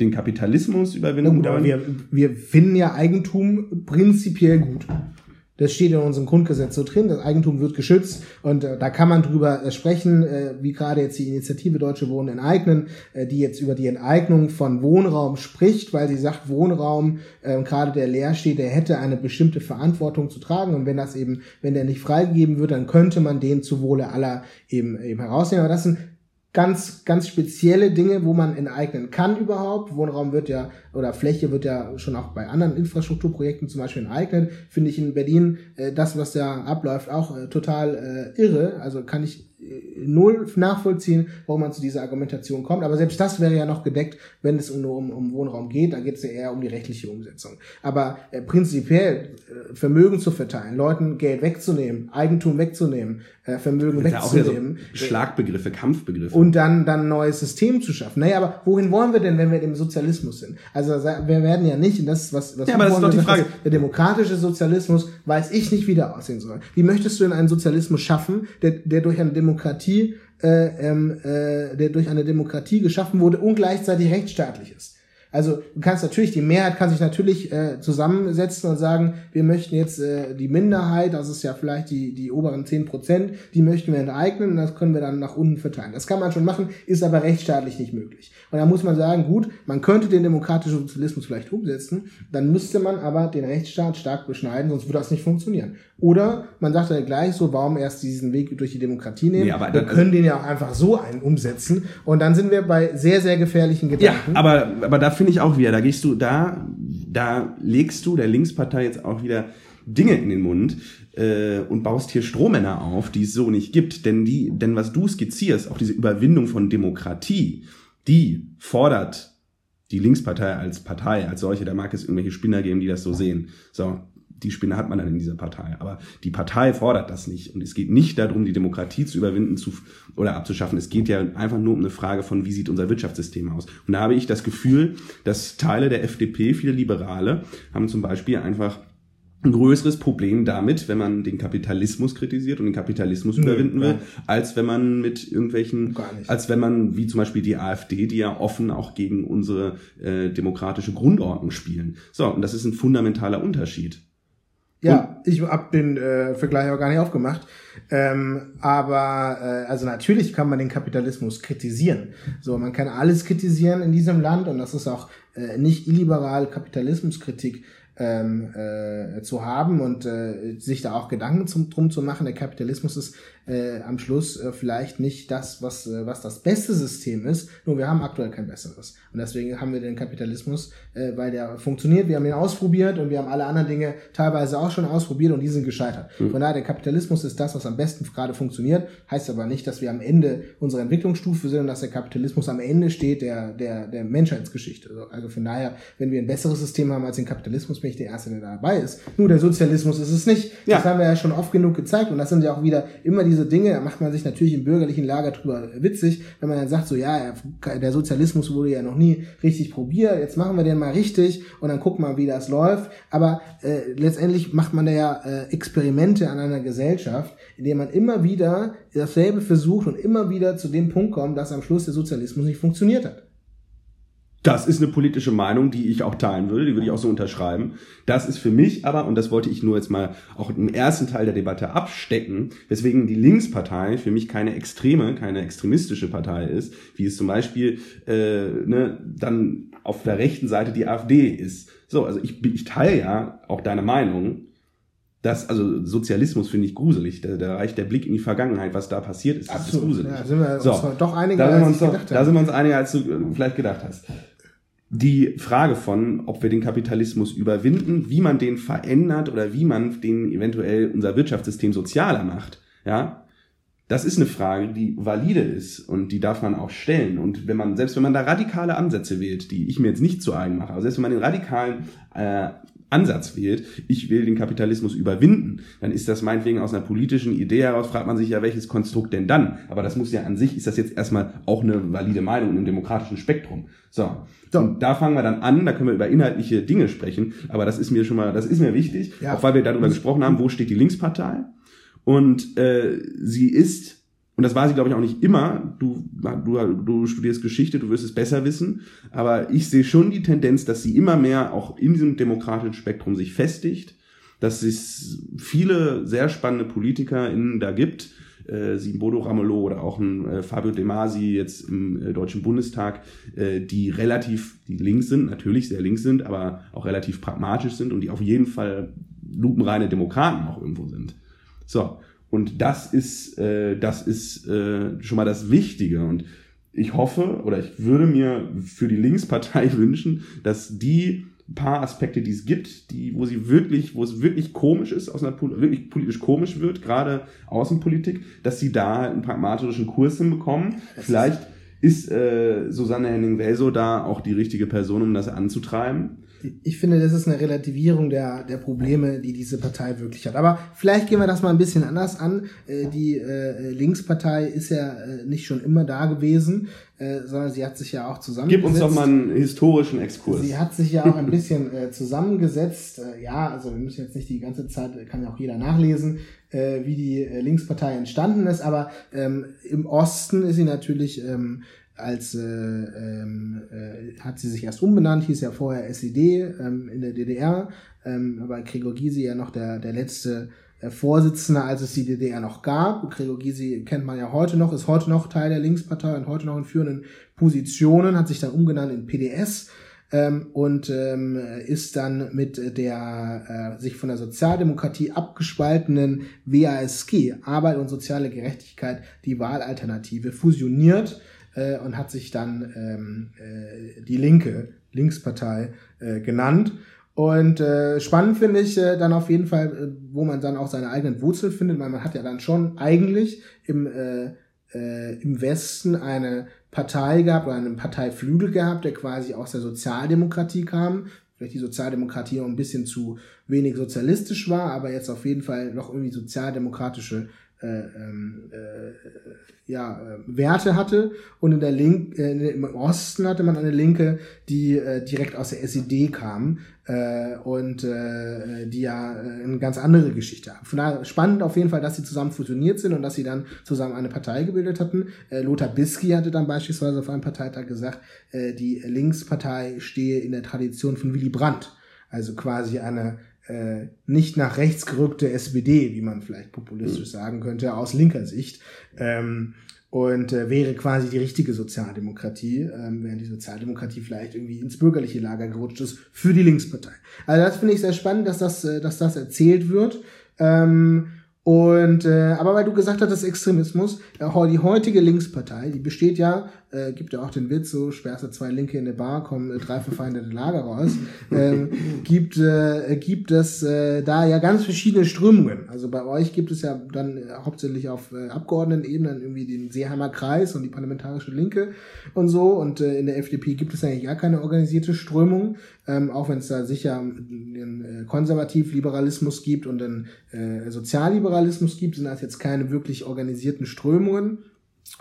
S2: den Kapitalismus überwinden.
S1: Ja, aber wir, wir finden ja Eigentum prinzipiell gut. Das steht in unserem Grundgesetz so drin. Das Eigentum wird geschützt und äh, da kann man drüber äh, sprechen, äh, wie gerade jetzt die Initiative Deutsche Wohnen enteignen, äh, die jetzt über die Enteignung von Wohnraum spricht, weil sie sagt, Wohnraum, äh, gerade der leer steht, der hätte eine bestimmte Verantwortung zu tragen und wenn das eben, wenn der nicht freigegeben wird, dann könnte man den zu Wohle aller eben, eben herausnehmen. Aber das sind ganz, ganz spezielle Dinge, wo man enteignen kann überhaupt. Wohnraum wird ja, oder Fläche wird ja schon auch bei anderen Infrastrukturprojekten zum Beispiel enteignet. Finde ich in Berlin äh, das, was da abläuft, auch äh, total äh, irre. Also kann ich null nachvollziehen, warum man zu dieser Argumentation kommt. Aber selbst das wäre ja noch gedeckt, wenn es nur um, um Wohnraum geht. Da geht es ja eher um die rechtliche Umsetzung. Aber äh, prinzipiell äh, Vermögen zu verteilen, Leuten Geld wegzunehmen, Eigentum wegzunehmen, äh, Vermögen wegzunehmen.
S2: So Schlagbegriffe, Kampfbegriffe.
S1: Und dann dann ein neues System zu schaffen. Naja, aber wohin wollen wir denn, wenn wir im Sozialismus sind? Also wir werden ja nicht, und das ist was, was
S2: ja, aber das ist doch die Frage.
S1: Der demokratische Sozialismus weiß ich nicht, wie der aussehen soll. Wie möchtest du denn einen Sozialismus schaffen, der, der durch eine Demokratie Demokratie, äh, ähm, äh, der durch eine Demokratie geschaffen wurde und gleichzeitig rechtsstaatlich ist. Also du kannst natürlich, die Mehrheit kann sich natürlich äh, zusammensetzen und sagen, wir möchten jetzt äh, die Minderheit, das ist ja vielleicht die, die oberen zehn Prozent, die möchten wir enteignen und das können wir dann nach unten verteilen. Das kann man schon machen, ist aber rechtsstaatlich nicht möglich. Und da muss man sagen, gut, man könnte den demokratischen Sozialismus vielleicht umsetzen, dann müsste man aber den Rechtsstaat stark beschneiden, sonst würde das nicht funktionieren. Oder man sagt ja gleich so, warum erst diesen Weg durch die Demokratie nehmen? Nee, aber wir können den ja auch einfach so einen umsetzen und dann sind wir bei sehr, sehr gefährlichen Gedanken.
S2: Ja, aber, aber da finde ich auch wieder, da gehst du, da, da legst du der Linkspartei jetzt auch wieder Dinge in den Mund äh, und baust hier Strohmänner auf, die es so nicht gibt. Denn die, denn was du skizzierst, auch diese Überwindung von Demokratie, die fordert die Linkspartei als Partei, als solche, da mag es irgendwelche Spinner geben, die das so sehen. So, die Spinne hat man dann in dieser Partei. Aber die Partei fordert das nicht. Und es geht nicht darum, die Demokratie zu überwinden zu, oder abzuschaffen. Es geht ja einfach nur um eine Frage von, wie sieht unser Wirtschaftssystem aus. Und da habe ich das Gefühl, dass Teile der FDP, viele Liberale, haben zum Beispiel einfach ein größeres Problem damit, wenn man den Kapitalismus kritisiert und den Kapitalismus überwinden will, als wenn man mit irgendwelchen, als wenn man, wie zum Beispiel die AfD, die ja offen auch gegen unsere äh, demokratische Grundordnung spielen. So, und das ist ein fundamentaler Unterschied.
S1: Ja, ich habe den äh, Vergleich auch gar nicht aufgemacht. Ähm, aber äh, also natürlich kann man den Kapitalismus kritisieren. So, man kann alles kritisieren in diesem Land und das ist auch äh, nicht illiberal Kapitalismuskritik ähm, äh, zu haben und äh, sich da auch Gedanken zum, drum zu machen. Der Kapitalismus ist äh, am Schluss äh, vielleicht nicht das, was, äh, was das beste System ist, nur wir haben aktuell kein besseres. Und deswegen haben wir den Kapitalismus, äh, weil der funktioniert, wir haben ihn ausprobiert und wir haben alle anderen Dinge teilweise auch schon ausprobiert und die sind gescheitert. Mhm. Von daher, der Kapitalismus ist das, was am besten gerade funktioniert, heißt aber nicht, dass wir am Ende unserer Entwicklungsstufe sind und dass der Kapitalismus am Ende steht der, der, der Menschheitsgeschichte. Also von daher, wenn wir ein besseres System haben als den Kapitalismus, bin ich der Erste, der dabei ist. Nur der Sozialismus ist es nicht. Ja. Das haben wir ja schon oft genug gezeigt und das sind ja auch wieder immer diese Dinge, da macht man sich natürlich im bürgerlichen Lager drüber witzig, wenn man dann sagt, so ja, der Sozialismus wurde ja noch nie richtig probiert, jetzt machen wir den mal richtig und dann gucken wir, wie das läuft. Aber äh, letztendlich macht man da ja äh, Experimente an einer Gesellschaft, indem man immer wieder dasselbe versucht und immer wieder zu dem Punkt kommt, dass am Schluss der Sozialismus nicht funktioniert hat.
S2: Das ist eine politische Meinung, die ich auch teilen würde, die würde ich auch so unterschreiben. Das ist für mich aber, und das wollte ich nur jetzt mal auch im ersten Teil der Debatte abstecken, weswegen die Linkspartei für mich keine extreme, keine extremistische Partei ist, wie es zum Beispiel äh, ne, dann auf der rechten Seite die AfD ist. So, also ich, ich teile ja auch deine Meinung, das, also Sozialismus finde ich gruselig. Da, da reicht der Blick in die Vergangenheit, was da passiert ist. Das Absolut. ist gruselig. Ja, sind wir so, uns doch einiger, als ich gedacht Da sind wir uns einiger, als du äh, vielleicht gedacht hast die Frage von, ob wir den Kapitalismus überwinden, wie man den verändert oder wie man den eventuell unser Wirtschaftssystem sozialer macht, ja, das ist eine Frage, die valide ist und die darf man auch stellen. Und wenn man, selbst wenn man da radikale Ansätze wählt, die ich mir jetzt nicht zu eigen mache, aber selbst wenn man den radikalen äh, Ansatz wählt, ich will den Kapitalismus überwinden, dann ist das meinetwegen aus einer politischen Idee heraus, fragt man sich ja, welches Konstrukt denn dann? Aber das muss ja an sich, ist das jetzt erstmal auch eine valide Meinung im demokratischen Spektrum. So. so. Und da fangen wir dann an, da können wir über inhaltliche Dinge sprechen, aber das ist mir schon mal, das ist mir wichtig, ja. auch weil wir darüber gesprochen haben, wo steht die Linkspartei? Und äh, sie ist und das war sie, glaube ich, auch nicht immer. Du, du, du studierst Geschichte, du wirst es besser wissen. Aber ich sehe schon die Tendenz, dass sie immer mehr auch in diesem demokratischen Spektrum sich festigt, dass es viele sehr spannende PolitikerInnen da gibt, äh, sie Bodo Ramelow oder auch ein äh, Fabio De Masi jetzt im äh, Deutschen Bundestag, äh, die relativ, die links sind, natürlich sehr links sind, aber auch relativ pragmatisch sind und die auf jeden Fall lupenreine Demokraten auch irgendwo sind. So, und das ist, äh, das ist äh, schon mal das Wichtige. Und ich hoffe oder ich würde mir für die Linkspartei wünschen, dass die paar Aspekte, die es gibt, die, wo sie wirklich, wo es wirklich komisch ist, aus einer wirklich politisch komisch wird, gerade Außenpolitik, dass sie da halt einen pragmatischen Kurs hinbekommen. Vielleicht ist äh, Susanne Henning-Welso da auch die richtige Person, um das anzutreiben
S1: ich finde, das ist eine Relativierung der, der Probleme, die diese Partei wirklich hat. Aber vielleicht gehen wir das mal ein bisschen anders an. Äh, die äh, Linkspartei ist ja äh, nicht schon immer da gewesen, sondern sie hat sich ja auch zusammengesetzt.
S2: Gib uns doch mal einen historischen Exkurs.
S1: Sie hat sich ja auch ein bisschen zusammengesetzt. ja, also wir müssen jetzt nicht die ganze Zeit, kann ja auch jeder nachlesen, wie die Linkspartei entstanden ist. Aber ähm, im Osten ist sie natürlich ähm, als äh, ähm, äh, hat sie sich erst umbenannt, hieß ja vorher SED ähm, in der DDR, ähm, aber Gregor Gysi ja noch der, der letzte äh, Vorsitzende, als es die DDR noch gab. Gregor Gysi kennt man ja heute noch, ist heute noch Teil der Linkspartei und heute noch in führenden Positionen, hat sich dann umgenannt in PDS ähm, und ähm, ist dann mit der äh, sich von der Sozialdemokratie abgespaltenen WASG, Arbeit und soziale Gerechtigkeit, die Wahlalternative, fusioniert äh, und hat sich dann ähm, äh, die Linke Linkspartei äh, genannt. Und äh, spannend finde ich äh, dann auf jeden Fall, äh, wo man dann auch seine eigenen Wurzeln findet, weil man hat ja dann schon eigentlich im, äh, äh, im Westen eine Partei gehabt oder einen Parteiflügel gehabt, der quasi aus der Sozialdemokratie kam. Vielleicht die Sozialdemokratie auch ein bisschen zu wenig sozialistisch war, aber jetzt auf jeden Fall noch irgendwie sozialdemokratische äh, ähm, äh, ja, äh, Werte hatte und in der Link, äh, im Osten hatte man eine Linke, die äh, direkt aus der SED kam äh, und äh, die ja äh, eine ganz andere Geschichte haben. Von daher spannend auf jeden Fall, dass sie zusammen fusioniert sind und dass sie dann zusammen eine Partei gebildet hatten. Äh, Lothar Bisky hatte dann beispielsweise auf einem Parteitag gesagt, äh, die Linkspartei stehe in der Tradition von Willy Brandt. Also quasi eine äh, nicht nach rechts gerückte SPD, wie man vielleicht populistisch mhm. sagen könnte, aus linker Sicht. Ähm, und äh, wäre quasi die richtige Sozialdemokratie, ähm, während die Sozialdemokratie vielleicht irgendwie ins bürgerliche Lager gerutscht ist für die Linkspartei. Also das finde ich sehr spannend, dass das, äh, dass das erzählt wird. Ähm, und äh, aber weil du gesagt hattest Extremismus, äh, die heutige Linkspartei, die besteht ja äh, gibt ja auch den Witz, so sperrst zwei Linke in eine Bar, kommen äh, drei verfeindete Lager raus, ähm, gibt, äh, gibt es äh, da ja ganz verschiedene Strömungen. Also bei euch gibt es ja dann äh, hauptsächlich auf äh, Abgeordnetenebene irgendwie den Seeheimer Kreis und die Parlamentarische Linke und so. Und äh, in der FDP gibt es eigentlich gar keine organisierte Strömung, ähm, auch wenn es da sicher den äh, Konservativliberalismus gibt und den äh, Sozialliberalismus gibt, sind das jetzt keine wirklich organisierten Strömungen.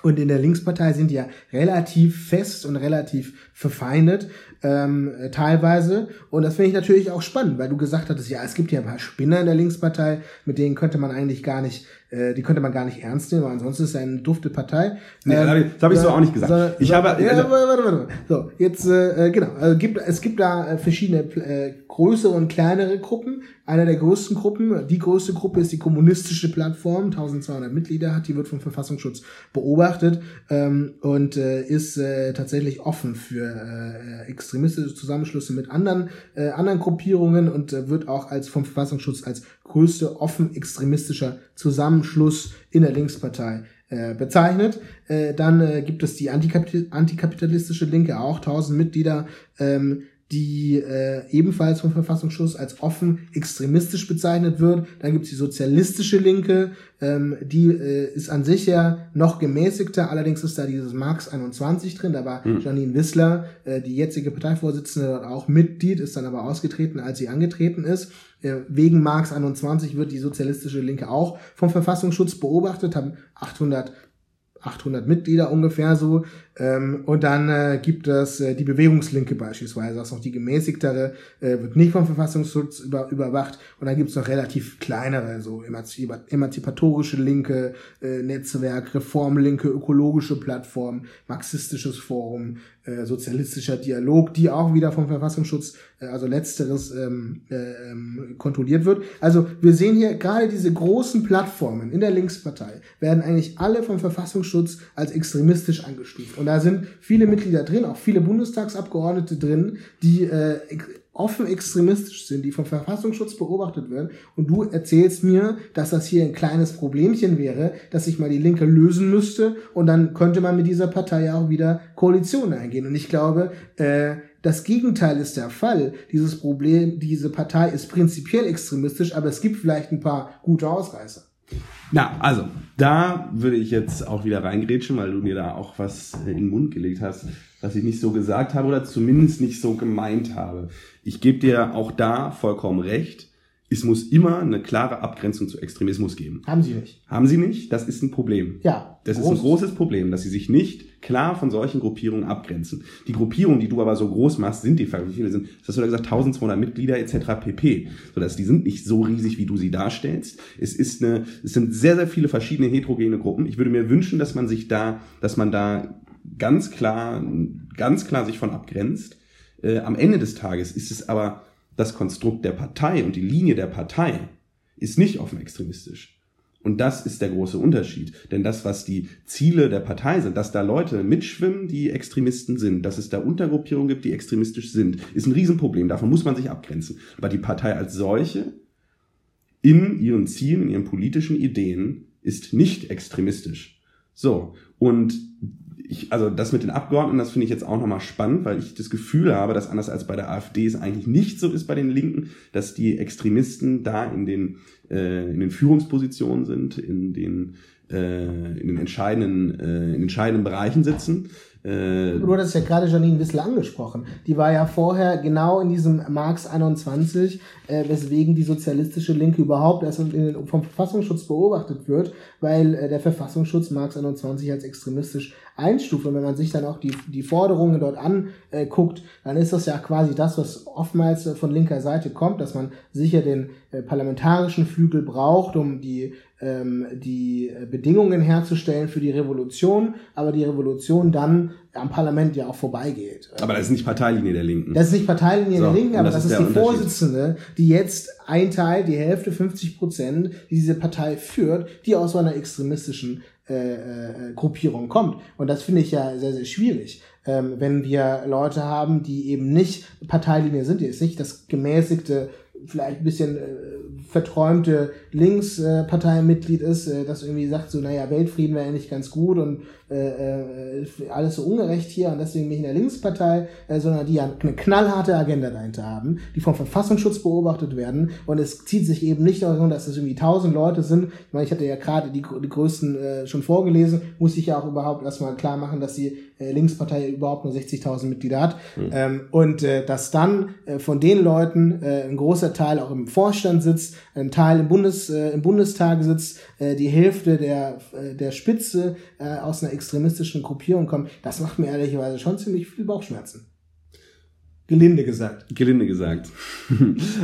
S1: Und in der Linkspartei sind die ja relativ fest und relativ verfeindet, ähm, teilweise. Und das finde ich natürlich auch spannend, weil du gesagt hattest, ja, es gibt ja ein paar Spinner in der Linkspartei, mit denen könnte man eigentlich gar nicht äh, die könnte man gar nicht ernst nehmen, weil ansonsten ist es eine dufte Partei.
S2: Nee, ähm, das habe ich so auch nicht gesagt. So, ich
S1: so,
S2: habe,
S1: ja, warte, warte, warte. So, jetzt, äh, genau, also gibt, es gibt da äh, verschiedene äh, größere und kleinere Gruppen. Eine der größten Gruppen, die größte Gruppe ist die kommunistische Plattform, 1200 Mitglieder hat, die wird vom Verfassungsschutz beobachtet ähm, und äh, ist äh, tatsächlich offen für äh, extremistische Zusammenschlüsse mit anderen, äh, anderen Gruppierungen und äh, wird auch als vom Verfassungsschutz als größte offen extremistischer Zusammenschluss in der Linkspartei äh, bezeichnet. Äh, dann äh, gibt es die antikapitalistische Linke, auch 1000 Mitglieder, ähm, die äh, ebenfalls vom Verfassungsschutz als offen extremistisch bezeichnet wird. Dann gibt es die sozialistische Linke, ähm, die äh, ist an sich ja noch gemäßigter, allerdings ist da dieses Marx 21 drin, da war hm. Janine Wissler, äh, die jetzige Parteivorsitzende, dort auch Mitglied, ist dann aber ausgetreten, als sie angetreten ist. Äh, wegen Marx 21 wird die sozialistische Linke auch vom Verfassungsschutz beobachtet, haben 800 800 Mitglieder ungefähr so. Ähm, und dann äh, gibt es äh, die Bewegungslinke beispielsweise, das ist noch die gemäßigtere, äh, wird nicht vom Verfassungsschutz über, überwacht. Und dann gibt es noch relativ kleinere, so emanzipatorische Linke, äh, Netzwerk, Reformlinke, ökologische Plattform, marxistisches Forum, äh, sozialistischer Dialog, die auch wieder vom Verfassungsschutz, äh, also letzteres, ähm, äh, ähm, kontrolliert wird. Also wir sehen hier gerade diese großen Plattformen in der Linkspartei werden eigentlich alle vom Verfassungsschutz als extremistisch angestuft. Und da sind viele Mitglieder drin, auch viele Bundestagsabgeordnete drin, die äh, offen extremistisch sind, die vom Verfassungsschutz beobachtet werden. Und du erzählst mir, dass das hier ein kleines Problemchen wäre, dass sich mal die Linke lösen müsste und dann könnte man mit dieser Partei auch wieder Koalitionen eingehen. Und ich glaube, äh, das Gegenteil ist der Fall. Dieses Problem, diese Partei ist prinzipiell extremistisch, aber es gibt vielleicht ein paar gute Ausreißer.
S2: Na, also, da würde ich jetzt auch wieder reingrätschen, weil du mir da auch was in den Mund gelegt hast, was ich nicht so gesagt habe oder zumindest nicht so gemeint habe. Ich gebe dir auch da vollkommen recht es muss immer eine klare Abgrenzung zu Extremismus geben.
S1: Haben sie nicht.
S2: Haben sie nicht? Das ist ein Problem.
S1: Ja.
S2: Das groß. ist ein großes Problem, dass sie sich nicht klar von solchen Gruppierungen abgrenzen. Die Gruppierungen, die du aber so groß machst, sind die wie viele sind? Das hast du da gesagt, 1200 Mitglieder etc. pp. So dass die sind nicht so riesig, wie du sie darstellst. Es ist eine, es sind sehr sehr viele verschiedene heterogene Gruppen. Ich würde mir wünschen, dass man sich da, dass man da ganz klar, ganz klar sich von abgrenzt. Äh, am Ende des Tages ist es aber das Konstrukt der Partei und die Linie der Partei ist nicht offen extremistisch. Und das ist der große Unterschied. Denn das, was die Ziele der Partei sind, dass da Leute mitschwimmen, die Extremisten sind, dass es da Untergruppierungen gibt, die extremistisch sind, ist ein Riesenproblem. Davon muss man sich abgrenzen. Aber die Partei als solche in ihren Zielen, in ihren politischen Ideen ist nicht extremistisch. So. Und ich, also das mit den Abgeordneten, das finde ich jetzt auch nochmal spannend, weil ich das Gefühl habe, dass anders als bei der AfD es eigentlich nicht so ist bei den Linken, dass die Extremisten da in den, äh, in den Führungspositionen sind, in den, äh, in den entscheidenden, äh, in entscheidenden Bereichen sitzen.
S1: Äh, du hattest ja gerade Janine Wissler angesprochen. Die war ja vorher genau in diesem Marx 21, äh, weswegen die sozialistische Linke überhaupt erst vom Verfassungsschutz beobachtet wird, weil äh, der Verfassungsschutz Marx 21 als extremistisch einstuft. Und wenn man sich dann auch die, die Forderungen dort anguckt, dann ist das ja quasi das, was oftmals von linker Seite kommt, dass man sicher den äh, parlamentarischen Flügel braucht, um die ähm, die Bedingungen herzustellen für die Revolution, aber die Revolution dann am Parlament ja auch vorbeigeht.
S2: Aber das ist nicht Parteilinie der Linken.
S1: Das ist nicht Parteilinie so, der Linken, aber das, das ist, ist die Vorsitzende, die jetzt ein Teil, die Hälfte, 50 Prozent, die diese Partei führt, die aus so einer extremistischen äh, äh, Gruppierung kommt. Und das finde ich ja sehr, sehr schwierig. Ähm, wenn wir Leute haben, die eben nicht Parteilinie sind, die ist nicht das gemäßigte vielleicht ein bisschen äh, verträumte Linksparteimitglied äh, ist, äh, das irgendwie sagt so, naja, Weltfrieden wäre eigentlich ganz gut und äh, äh, alles so ungerecht hier und deswegen bin ich in der Linkspartei, äh, sondern die ja eine knallharte Agenda dahinter haben, die vom Verfassungsschutz beobachtet werden und es zieht sich eben nicht darum, dass es irgendwie tausend Leute sind. Ich meine, ich hatte ja gerade die, die größten äh, schon vorgelesen, muss ich ja auch überhaupt erstmal klar machen, dass die äh, Linkspartei überhaupt nur 60.000 Mitglieder hat mhm. ähm, und äh, dass dann äh, von den Leuten äh, ein großer Teil auch im Vorstand sitzt, ein Teil im, Bundes, äh, im Bundestag sitzt, äh, die Hälfte der, äh, der Spitze äh, aus einer extremistischen Gruppierung kommt, das macht mir ehrlicherweise schon ziemlich viel Bauchschmerzen. Gelinde gesagt.
S2: Gelinde gesagt.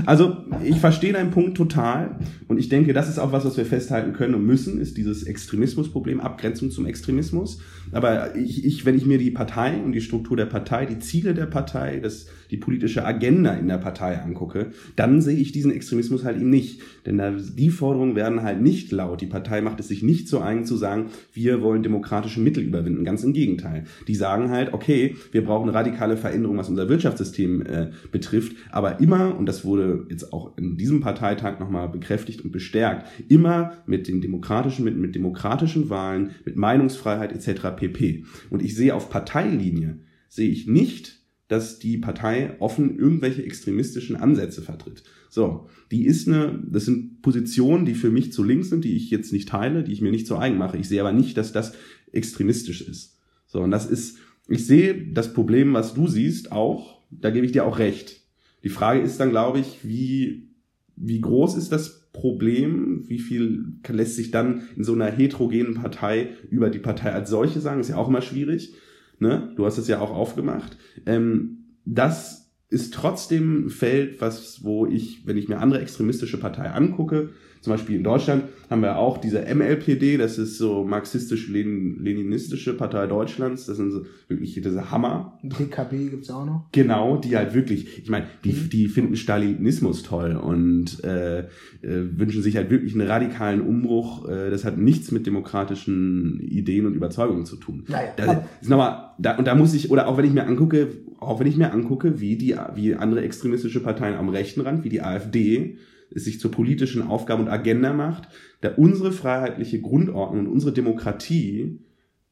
S2: Also ich verstehe deinen Punkt total und ich denke, das ist auch was, was wir festhalten können und müssen, ist dieses Extremismusproblem, Abgrenzung zum Extremismus. Aber ich, ich, wenn ich mir die Partei und die Struktur der Partei, die Ziele der Partei, das, die politische Agenda in der Partei angucke, dann sehe ich diesen Extremismus halt eben nicht. Denn da, die Forderungen werden halt nicht laut. Die Partei macht es sich nicht so eigen zu sagen, wir wollen demokratische Mittel überwinden. Ganz im Gegenteil. Die sagen halt, okay, wir brauchen radikale Veränderungen, was unser Wirtschaftssystem äh, betrifft. Aber immer, und das wurde jetzt auch in diesem Parteitag nochmal bekräftigt und bestärkt, immer mit den demokratischen, mit, mit demokratischen Wahlen, mit Meinungsfreiheit etc pp. Und ich sehe auf Parteilinie, sehe ich nicht, dass die Partei offen irgendwelche extremistischen Ansätze vertritt. So, die ist eine, das sind Positionen, die für mich zu links sind, die ich jetzt nicht teile, die ich mir nicht zu eigen mache. Ich sehe aber nicht, dass das extremistisch ist. So, und das ist, ich sehe das Problem, was du siehst, auch, da gebe ich dir auch recht. Die Frage ist dann, glaube ich, wie, wie groß ist das Problem, wie viel lässt sich dann in so einer heterogenen Partei über die Partei als solche sagen, ist ja auch immer schwierig. Ne? Du hast es ja auch aufgemacht. Ähm, das ist trotzdem ein Feld, was, wo ich, wenn ich mir andere extremistische Parteien angucke, zum Beispiel in Deutschland haben wir auch diese MLPD, das ist so marxistisch-leninistische Partei Deutschlands, das sind so wirklich diese Hammer.
S1: DKP gibt's auch noch.
S2: Genau, die halt wirklich, ich meine, die, mhm. die finden Stalinismus toll und äh, äh, wünschen sich halt wirklich einen radikalen Umbruch. Äh, das hat nichts mit demokratischen Ideen und Überzeugungen zu tun.
S1: Naja,
S2: da, ist nochmal, da, und da muss ich, oder auch wenn ich mir angucke, auch wenn ich mir angucke, wie die, wie andere extremistische Parteien am rechten Rand, wie die AfD, es sich zur politischen Aufgabe und Agenda macht, da unsere freiheitliche Grundordnung und unsere Demokratie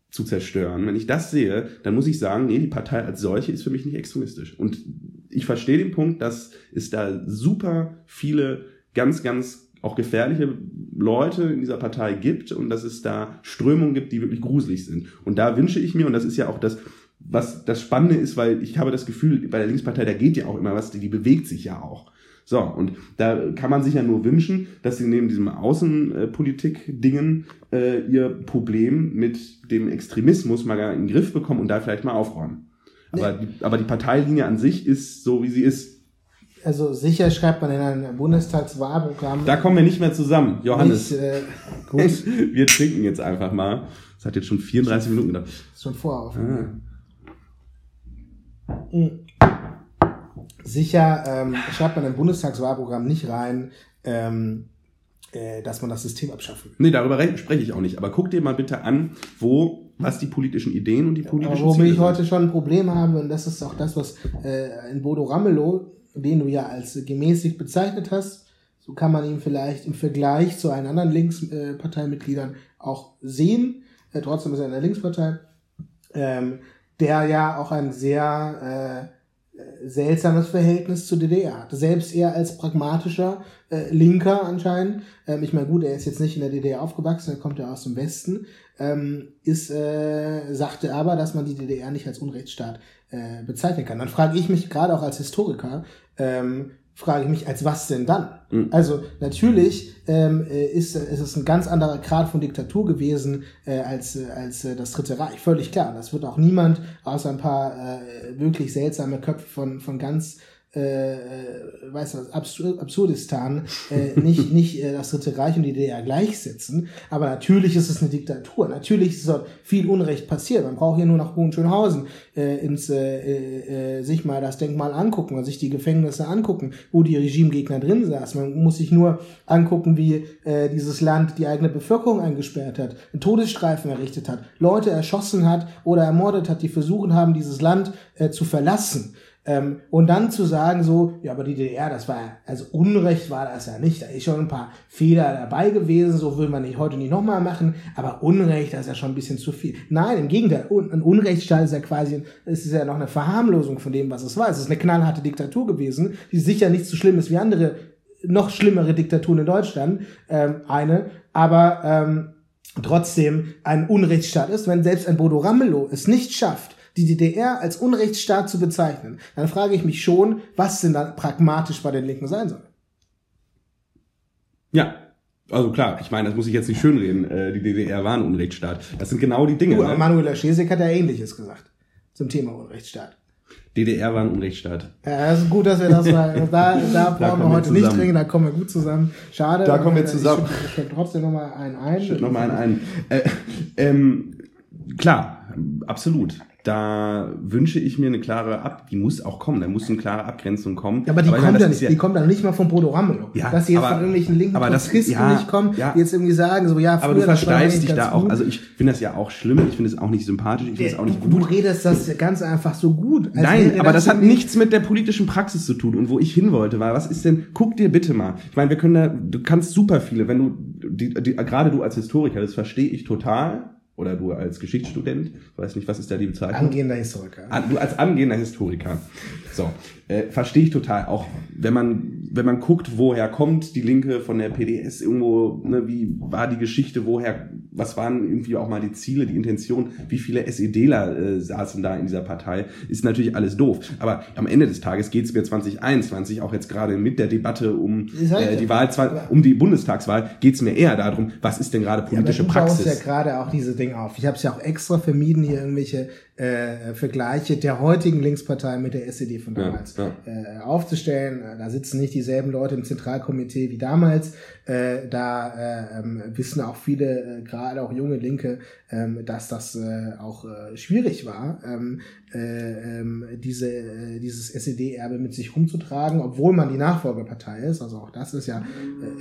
S2: zu zerstören. Wenn ich das sehe, dann muss ich sagen, nee, die Partei als solche ist für mich nicht extremistisch. Und ich verstehe den Punkt, dass es da super viele ganz, ganz auch gefährliche Leute in dieser Partei gibt und dass es da Strömungen gibt, die wirklich gruselig sind. Und da wünsche ich mir, und das ist ja auch das, was das Spannende ist, weil ich habe das Gefühl, bei der Linkspartei, da geht ja auch immer was, die, die bewegt sich ja auch. So, und da kann man sich ja nur wünschen, dass sie neben diesem Außenpolitik-Dingen äh, ihr Problem mit dem Extremismus mal in den Griff bekommen und da vielleicht mal aufräumen. Aber, nee. die, aber die Parteilinie an sich ist so, wie sie ist.
S1: Also sicher schreibt man in einem Bundestagswahlprogramm.
S2: Da kommen wir nicht mehr zusammen, Johannes. Nicht, äh, gut. wir trinken jetzt einfach mal. Es hat jetzt schon 34 Minuten gedauert.
S1: Ist schon vor. Ah. Mhm sicher ähm, schreibt man im Bundestagswahlprogramm nicht rein, ähm, äh, dass man das System abschaffen will.
S2: Nee, darüber spreche ich auch nicht. Aber guck dir mal bitte an, wo, was die politischen Ideen und die politischen
S1: ja, Womit ich heute schon ein Problem habe, und das ist auch das, was äh, in Bodo Ramelow, den du ja als gemäßigt bezeichnet hast, so kann man ihn vielleicht im Vergleich zu einen anderen Linksparteimitgliedern äh, auch sehen. Äh, trotzdem ist er in der Linkspartei. ähm, der ja auch ein sehr äh, seltsames Verhältnis zur DDR hatte. Selbst er als pragmatischer äh, Linker anscheinend, ähm, ich meine gut, er ist jetzt nicht in der DDR aufgewachsen, er kommt ja aus dem Westen, ähm, ist, äh, sagte aber, dass man die DDR nicht als Unrechtsstaat äh, bezeichnen kann. Dann frage ich mich gerade auch als Historiker, ähm, frage ich mich, als was denn dann? Mhm. Also natürlich ähm, äh, ist, ist es ein ganz anderer Grad von Diktatur gewesen äh, als, äh, als äh, das Dritte Reich, völlig klar. Das wird auch niemand außer ein paar äh, wirklich seltsame Köpfe von, von ganz äh, äh, weiß was, Absur Absurdistan äh, nicht, nicht äh, das Dritte Reich und die DDR gleichsetzen. Aber natürlich ist es eine Diktatur. Natürlich ist dort viel Unrecht passiert. Man braucht hier nur nach Hohenschönhausen äh, ins, äh, äh, sich mal das Denkmal angucken und sich die Gefängnisse angucken, wo die Regimegegner drin saßen. Man muss sich nur angucken, wie äh, dieses Land die eigene Bevölkerung eingesperrt hat, einen Todesstreifen errichtet hat, Leute erschossen hat oder ermordet hat, die versuchen haben, dieses Land äh, zu verlassen. Ähm, und dann zu sagen so, ja, aber die DDR, das war, also Unrecht war das ja nicht. Da ist schon ein paar Fehler dabei gewesen, so will man nicht heute nicht nochmal machen, aber Unrecht, das ist ja schon ein bisschen zu viel. Nein, im Gegenteil, ein Unrechtsstaat ist ja quasi, es ist ja noch eine Verharmlosung von dem, was es war. Es ist eine knallharte Diktatur gewesen, die sicher nicht so schlimm ist wie andere, noch schlimmere Diktaturen in Deutschland, ähm, eine, aber ähm, trotzdem ein Unrechtsstaat ist, wenn selbst ein Bodo Ramelow es nicht schafft, die DDR als Unrechtsstaat zu bezeichnen, dann frage ich mich schon, was denn dann pragmatisch bei den Linken sein soll.
S2: Ja, also klar, ich meine, das muss ich jetzt nicht schönreden. Äh, die DDR war ein Unrechtsstaat. Das sind genau die Dinge.
S1: Du, ne? Manuela Schesek hat ja Ähnliches gesagt zum Thema Unrechtsstaat.
S2: DDR war ein Unrechtsstaat.
S1: Ja, es ist gut, dass wir das mal, da, da brauchen wir heute nicht dringend, da kommen wir gut zusammen. Schade.
S2: Da kommen wir zusammen.
S1: Ich schütte trotzdem nochmal einen ein.
S2: Ich nochmal einen ein. Äh, ähm, klar, absolut da wünsche ich mir eine klare Ab, die muss auch kommen, da muss eine klare Abgrenzung kommen.
S1: Ja, aber die aber kommt ja nicht, ja, die kommt dann nicht mal von Bodo Ramelow. Ja, dass sie jetzt aber, von irgendwelchen linken
S2: aber das, ja,
S1: nicht kommen, ja, die jetzt irgendwie sagen, so ja,
S2: früher, Aber du versteifst dich da auch, also ich finde das ja auch schlimm, ich finde es auch nicht sympathisch, ich finde es auch nicht
S1: gut. Du redest das ganz einfach so gut.
S2: Nein, aber das, das hat nichts mit der politischen Praxis zu tun und wo ich hin wollte, war, was ist denn, guck dir bitte mal, ich meine, wir können da, du kannst super viele, wenn du, die, die, gerade du als Historiker, das verstehe ich total, oder du als Geschichtsstudent, ich weiß nicht, was ist da die Bezeichnung?
S1: Angehender Historiker.
S2: An, du als angehender Historiker. So, äh, verstehe ich total. Auch wenn man, wenn man guckt, woher kommt die Linke von der PDS irgendwo, ne, wie war die Geschichte, woher, was waren irgendwie auch mal die Ziele, die Intention, wie viele SEDler äh, saßen da in dieser Partei, ist natürlich alles doof. Aber am Ende des Tages geht es mir 2021, auch jetzt gerade mit der Debatte um äh, die Wahl, um die Bundestagswahl, geht es mir eher darum, was ist denn gerade politische ja, Praxis.
S1: ja gerade auch diese Dinge auf. Ich habe es ja auch extra vermieden, hier irgendwelche äh, Vergleiche der heutigen Linkspartei mit der SED von damals ja, ja. Äh, aufzustellen. Da sitzen nicht dieselben Leute im Zentralkomitee wie damals. Äh, da äh, wissen auch viele, äh, gerade auch junge Linke, ähm, dass das äh, auch äh, schwierig war, ähm, äh, ähm, diese, äh, dieses SED-Erbe mit sich rumzutragen, obwohl man die Nachfolgepartei ist. Also auch das ist ja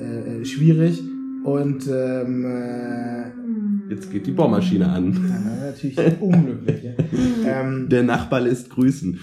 S1: äh, äh, schwierig. Und ähm, äh,
S2: Jetzt geht die Bohrmaschine an.
S1: Ja, natürlich unglücklich.
S2: ähm, Der Nachbar lässt grüßen.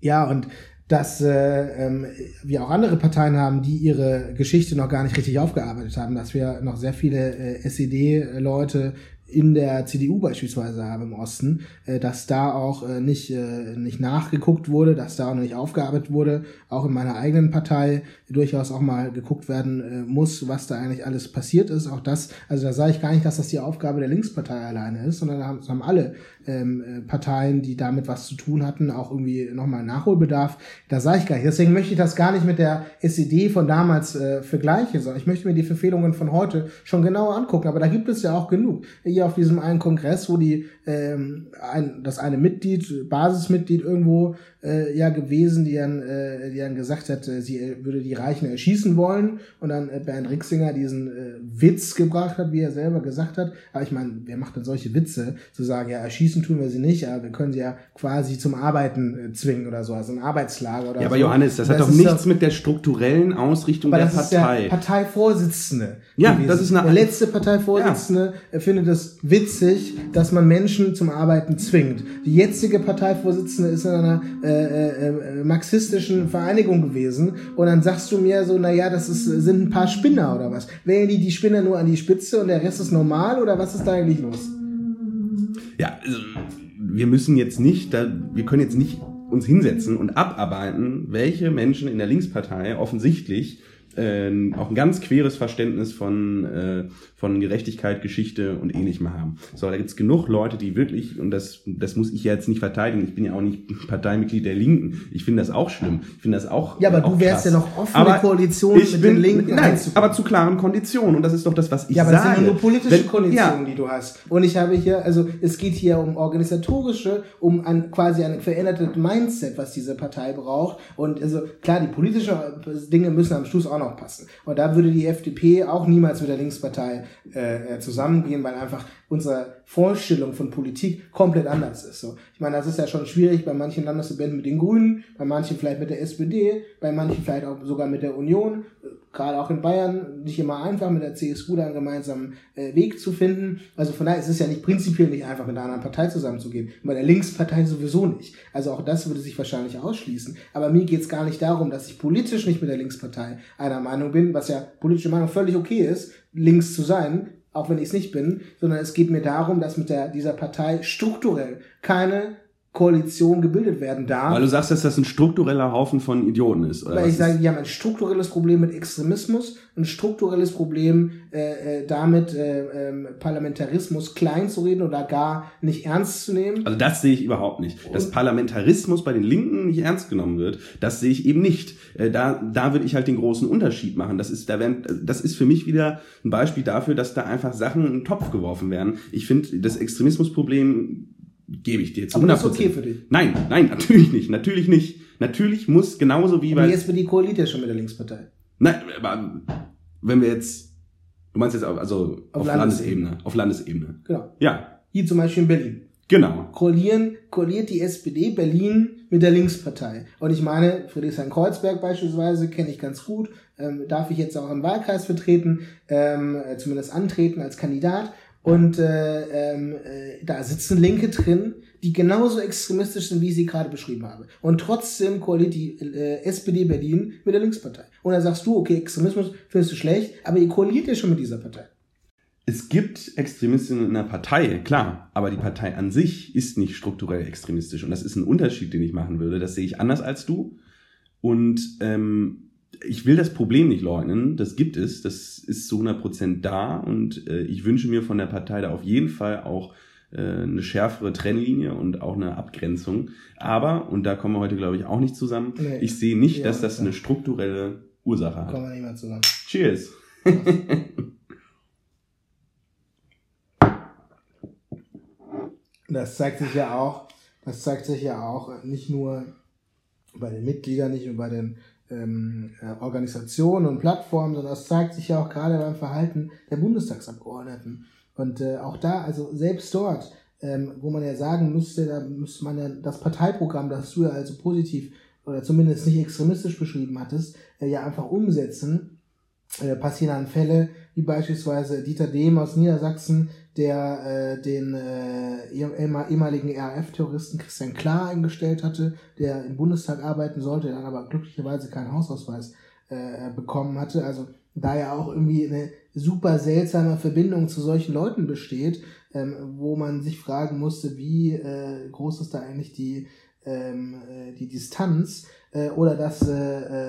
S1: Ja, und dass äh, ähm, wir auch andere Parteien haben, die ihre Geschichte noch gar nicht richtig aufgearbeitet haben, dass wir noch sehr viele äh, SED-Leute in der CDU beispielsweise habe im Osten, äh, dass da auch äh, nicht, äh, nicht nachgeguckt wurde, dass da auch nicht aufgearbeitet wurde, auch in meiner eigenen Partei durchaus auch mal geguckt werden äh, muss, was da eigentlich alles passiert ist. Auch das, also da sage ich gar nicht, dass das die Aufgabe der Linkspartei alleine ist, sondern da haben alle ähm, äh, Parteien, die damit was zu tun hatten, auch irgendwie nochmal Nachholbedarf. Da sage ich gar nicht. Deswegen möchte ich das gar nicht mit der SED von damals äh, vergleichen, sondern ich möchte mir die Verfehlungen von heute schon genauer angucken. Aber da gibt es ja auch genug. Hier auf diesem einen Kongress, wo die ähm, ein, das eine Mitglied, Basismitglied irgendwo äh, ja gewesen, die dann, äh, die dann gesagt hat, äh, sie äh, würde die Reichen erschießen wollen und dann äh, Bernd Rixinger diesen äh, Witz gebracht hat, wie er selber gesagt hat. Aber ich meine, wer macht denn solche Witze, zu sagen, ja, erschießen tun wir sie nicht, aber wir können sie ja quasi zum Arbeiten äh, zwingen oder so, also ein Arbeitslager oder
S2: Ja, aber
S1: so.
S2: Johannes, das, das hat doch nichts doch, mit der strukturellen Ausrichtung der das Partei. Ist der
S1: Parteivorsitzende.
S2: Ja, gewesen. das ist eine
S1: Der letzte Parteivorsitzende ja. findet es witzig, dass man Menschen zum Arbeiten zwingt. Die jetzige Parteivorsitzende ist in einer äh, äh, äh, marxistischen Vereinigung gewesen und dann sagst du mir so, na ja, das ist, sind ein paar Spinner oder was? Wählen die die Spinner nur an die Spitze und der Rest ist normal oder was ist da eigentlich los?
S2: Ja, also, wir müssen jetzt nicht, da, wir können jetzt nicht uns hinsetzen und abarbeiten, welche Menschen in der Linkspartei offensichtlich äh, auch ein ganz queres Verständnis von, äh, von Gerechtigkeit, Geschichte und ähnlichem haben. So, da gibt's genug Leute, die wirklich, und das, das muss ich jetzt nicht verteidigen, ich bin ja auch nicht Parteimitglied der Linken, ich finde das auch schlimm, ich finde das auch
S1: Ja, aber
S2: auch
S1: du wärst
S2: krass.
S1: ja noch offen,
S2: Aber
S1: Koalition
S2: ich
S1: mit
S2: bin,
S1: den Linken
S2: Nein, aber zu klaren Konditionen und das ist doch das, was ich
S1: Ja, aber das
S2: sage.
S1: sind ja nur politische
S2: Wenn-
S1: Konditionen,
S2: ja,
S1: die du hast. Und ich habe hier, also es geht hier um organisatorische, um ein quasi ein verändertes Mindset, was diese Partei braucht. Und also klar, die politischen Dinge müssen am Schluss auch noch passen. Und da würde die FDP auch niemals mit der Linkspartei äh, äh, zusammengehen, weil einfach unsere Vorstellung von Politik komplett anders ist. So, ich meine, das ist ja schon schwierig bei manchen Landesverbänden mit den Grünen, bei manchen vielleicht mit der SPD, bei manchen vielleicht auch sogar mit der Union, gerade auch in Bayern nicht immer einfach mit der CSU da einen gemeinsamen äh, Weg zu finden. Also von daher ist es ja nicht prinzipiell nicht einfach mit einer anderen Partei zusammenzugehen. Bei der Linkspartei sowieso nicht. Also auch das würde sich wahrscheinlich ausschließen. Aber mir geht es gar nicht darum, dass ich politisch nicht mit der Linkspartei einer Meinung bin, was ja politische Meinung völlig okay ist, links zu sein, auch wenn ich es nicht bin, sondern es geht mir darum, dass mit der, dieser Partei strukturell keine Koalition gebildet werden darf.
S2: weil du sagst, dass das ein struktureller Haufen von Idioten ist. Oder
S1: Weil ich sage, die haben ein strukturelles Problem mit Extremismus, ein strukturelles Problem äh, äh, damit, äh, ähm, Parlamentarismus klein zu reden oder gar nicht ernst zu nehmen.
S2: Also das sehe ich überhaupt nicht. Dass Parlamentarismus bei den Linken nicht ernst genommen wird, das sehe ich eben nicht. Äh, Da, da würde ich halt den großen Unterschied machen. Das ist, da werden, das ist für mich wieder ein Beispiel dafür, dass da einfach Sachen in den Topf geworfen werden. Ich finde, das Extremismusproblem gebe ich dir zu
S1: Aber das ist
S2: 100%.
S1: okay für dich.
S2: Nein, nein, natürlich nicht. Natürlich nicht. Natürlich muss genauso wie
S1: Aber
S2: bei...
S1: die SPD koaliert ja schon mit der Linkspartei.
S2: Nein, aber wenn wir jetzt... Du meinst jetzt auf, also
S1: Auf
S2: auf,
S1: Landesebene.
S2: Landesebene. Auf Landesebene.
S1: Genau.
S2: Ja,
S1: Hier zum Beispiel in Berlin.
S2: genau.
S1: koalieren, koaliert die SPD Berlin mit der Linkspartei. Und ich meine, Friedrichshain-Kreuzberg beispielsweise kenne ich ganz gut, ähm, darf ich jetzt auch im Wahlkreis vertreten, ähm, äh, zumindest antreten als Kandidat. Und äh, ähm, äh, da sitzen Linke drin, die genauso extremistisch sind, wie ich sie gerade beschrieben habe. Und trotzdem koaliert die äh, SPD Berlin mit der Linkspartei. Und dann sagst du, okay, Extremismus findest du schlecht, aber ihr koaliert ja schon mit dieser Partei.
S2: Es gibt Extremistinnen in der Partei, klar, aber die Partei an sich ist nicht strukturell extremistisch. Und das ist ein Unterschied, den ich machen würde. Das sehe ich anders als du. Und ähm, ich will das Problem nicht leugnen, das gibt es, das ist zu 100% da. Und äh, ich wünsche mir von der Partei da auf jeden Fall auch äh, eine schärfere Trennlinie und auch eine Abgrenzung. Aber, und da kommen wir heute, glaube ich, auch nicht zusammen,
S1: Nee.
S2: ich sehe nicht,
S1: Ja,
S2: dass das eine strukturelle Ursache hat.
S1: Kommen wir nicht mehr zusammen.
S2: Cheers!
S1: Das zeigt sich ja auch, das zeigt sich ja auch nicht nur bei den Mitgliedern, nicht nur bei den ähm, äh, Organisationen und Plattformen, sondern das zeigt sich ja auch gerade beim Verhalten der Bundestagsabgeordneten. Und äh, auch da, also selbst dort, ähm, wo man ja sagen müsste, da müsste man ja das Parteiprogramm, das du ja also positiv oder zumindest nicht extremistisch beschrieben hattest, äh, ja einfach umsetzen, äh, passieren dann Fälle, wie beispielsweise Dieter Dehm aus Niedersachsen, der äh, den äh, ehem- ehemaligen RAF-Terroristen Christian Klar eingestellt hatte, der im Bundestag arbeiten sollte, dann aber glücklicherweise keinen Hausausweis äh, bekommen hatte. Also da ja auch irgendwie eine super seltsame Verbindung zu solchen Leuten besteht, ähm, wo man sich fragen musste, wie äh, groß ist da eigentlich die, ähm, äh, die Distanz äh, oder dass äh,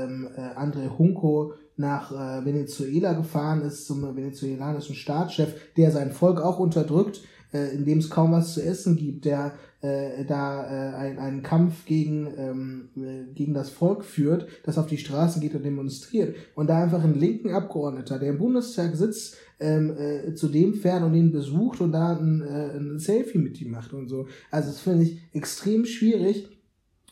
S1: ähm, äh, André Hunko nach äh, Venezuela gefahren ist zum venezolanischen Staatschef, der sein Volk auch unterdrückt, äh, in dem es kaum was zu essen gibt, der äh, da äh, ein, einen Kampf gegen, ähm, äh, gegen das Volk führt, das auf die Straßen geht und demonstriert. Und da einfach ein linken Abgeordneter, der im Bundestag sitzt, ähm, äh, zu dem fährt und ihn besucht und da ein, äh, ein Selfie mit ihm macht und so. Also das finde ich extrem schwierig.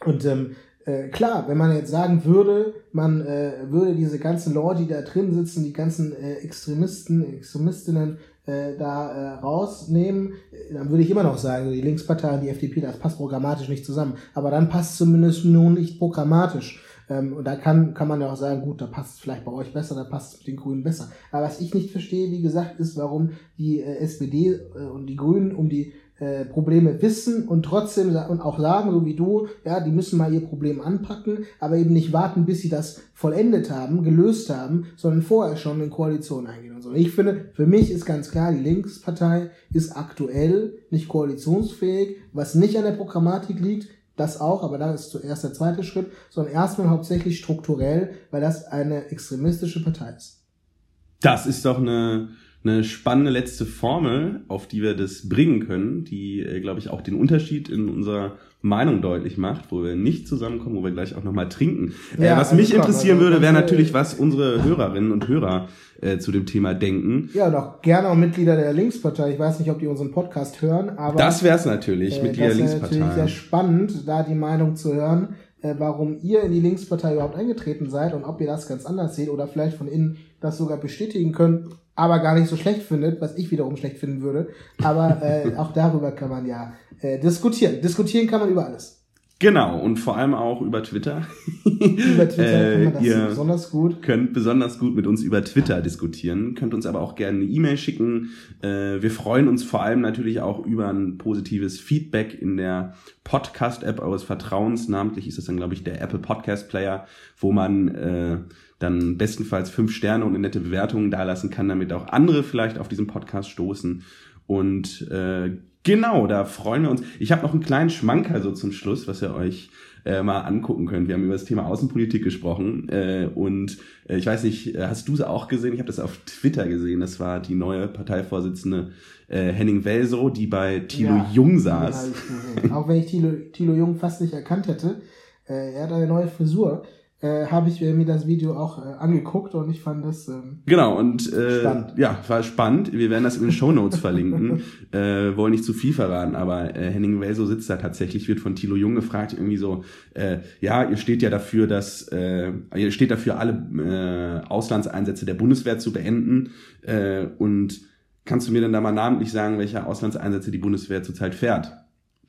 S1: Und ähm, äh, klar, wenn man jetzt sagen würde, man äh, würde diese ganzen Leute, die da drin sitzen, die ganzen äh, Extremisten, Extremistinnen äh, da äh, rausnehmen, dann würde ich immer noch sagen, die Linkspartei und die FDP, das passt programmatisch nicht zusammen. Aber dann passt zumindest nun nicht programmatisch. Ähm, und da kann, kann man ja auch sagen, gut, da passt es vielleicht bei euch besser, da passt es mit den Grünen besser. Aber was ich nicht verstehe, wie gesagt, ist, warum die äh, SPD äh, und die Grünen um die äh, Probleme wissen und trotzdem und auch sagen, so wie du, ja, die müssen mal ihr Problem anpacken, aber eben nicht warten, bis sie das vollendet haben, gelöst haben, sondern vorher schon in Koalition eingehen und so. Ich finde, für mich ist ganz klar, die Linkspartei ist aktuell nicht koalitionsfähig, was nicht an der Programmatik liegt, das auch, aber da ist zuerst der zweite Schritt, sondern erstmal hauptsächlich strukturell, weil das eine extremistische Partei ist.
S2: Das ist doch eine, eine spannende letzte Formel, auf die wir das bringen können, die, äh, glaube ich, auch den Unterschied in unserer Meinung deutlich macht, wo wir nicht zusammenkommen, wo wir gleich auch nochmal trinken. Äh, ja, äh, was also mich klar, interessieren also, würde, wäre natürlich, was unsere Hörerinnen und Hörer äh, zu dem Thema denken.
S1: Ja, und auch gerne auch Mitglieder der Linkspartei. Ich weiß nicht, ob die unseren Podcast hören, aber
S2: das wäre es natürlich, äh, Mitglieder der Linkspartei. Das
S1: wäre natürlich sehr spannend, da die Meinung zu hören, äh, warum ihr in die Linkspartei überhaupt eingetreten seid und ob ihr das ganz anders seht oder vielleicht von innen das sogar bestätigen könnt, aber gar nicht so schlecht findet, was ich wiederum schlecht finden würde. Aber äh, auch darüber kann man ja äh, diskutieren. Diskutieren kann man über alles.
S2: Genau, und vor allem auch über Twitter.
S1: über Twitter äh, kann man das besonders gut.
S2: Könnt besonders gut mit uns über Twitter diskutieren, könnt uns aber auch gerne eine E-Mail schicken. Äh, wir freuen uns vor allem natürlich auch über ein positives Feedback in der Podcast-App eures Vertrauens. Namentlich ist das dann, glaube ich, der Apple Podcast Player, wo man äh, dann bestenfalls fünf Sterne und eine nette Bewertung dalassen kann, damit auch andere vielleicht auf diesen Podcast stoßen. Und äh, Genau, da freuen wir uns. Ich habe noch einen kleinen Schmanker so zum Schluss, was ihr euch äh, mal angucken könnt. Wir haben über das Thema Außenpolitik gesprochen äh, und äh, ich weiß nicht, äh, hast du sie auch gesehen? Ich habe das auf Twitter gesehen. Das war die neue Parteivorsitzende äh, Henning Welso, die bei Thilo ja, Jung saß.
S1: Auch wenn ich Thilo, Thilo Jung fast nicht erkannt hätte. Äh, er hat eine neue Frisur äh, habe ich mir das Video auch äh, angeguckt und ich fand das ähm,
S2: genau und äh, spannend. ja war spannend. Wir werden das in den Show Notes verlinken. äh, wollen nicht zu viel verraten, aber äh, Henning Welso sitzt da tatsächlich, wird von Thilo Jung gefragt irgendwie so, äh, ja ihr steht ja dafür, dass äh, ihr steht dafür alle äh, Auslandseinsätze der Bundeswehr zu beenden äh, und kannst du mir denn da mal namentlich sagen, welche Auslandseinsätze die Bundeswehr zurzeit fährt?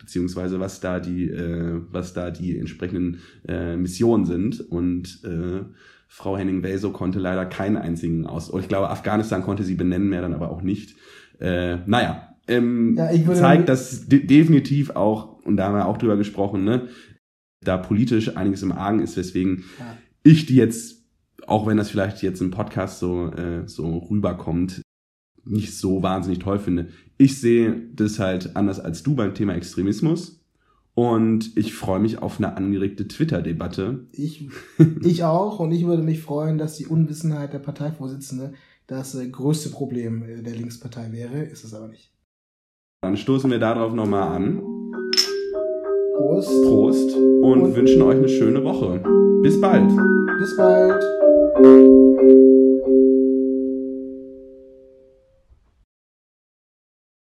S2: Beziehungsweise was da die, äh, was da die entsprechenden äh, Missionen sind. Und äh, Frau Henning-Welso konnte leider keinen einzigen aus. Ich glaube, Afghanistan konnte sie benennen, mehr dann aber auch nicht. Äh, naja, ähm, ja, zeigt, dass de definitiv auch, und da haben wir auch drüber gesprochen, ne, da politisch einiges im Argen ist, weswegen ja. ich die jetzt, auch wenn das vielleicht jetzt im Podcast so, äh, so rüberkommt, nicht so wahnsinnig toll finde. Ich sehe das halt anders als du beim Thema Extremismus. Und ich freue mich auf eine angeregte Twitter-Debatte.
S1: Ich, ich auch. Und ich würde mich freuen, dass die Unwissenheit der Parteivorsitzende das äh, größte Problem äh, der Linkspartei wäre. Ist es aber nicht.
S2: Dann stoßen wir darauf nochmal an.
S1: Prost.
S2: Prost. Und, und wünschen euch eine schöne Woche. Bis bald.
S1: Bis bald.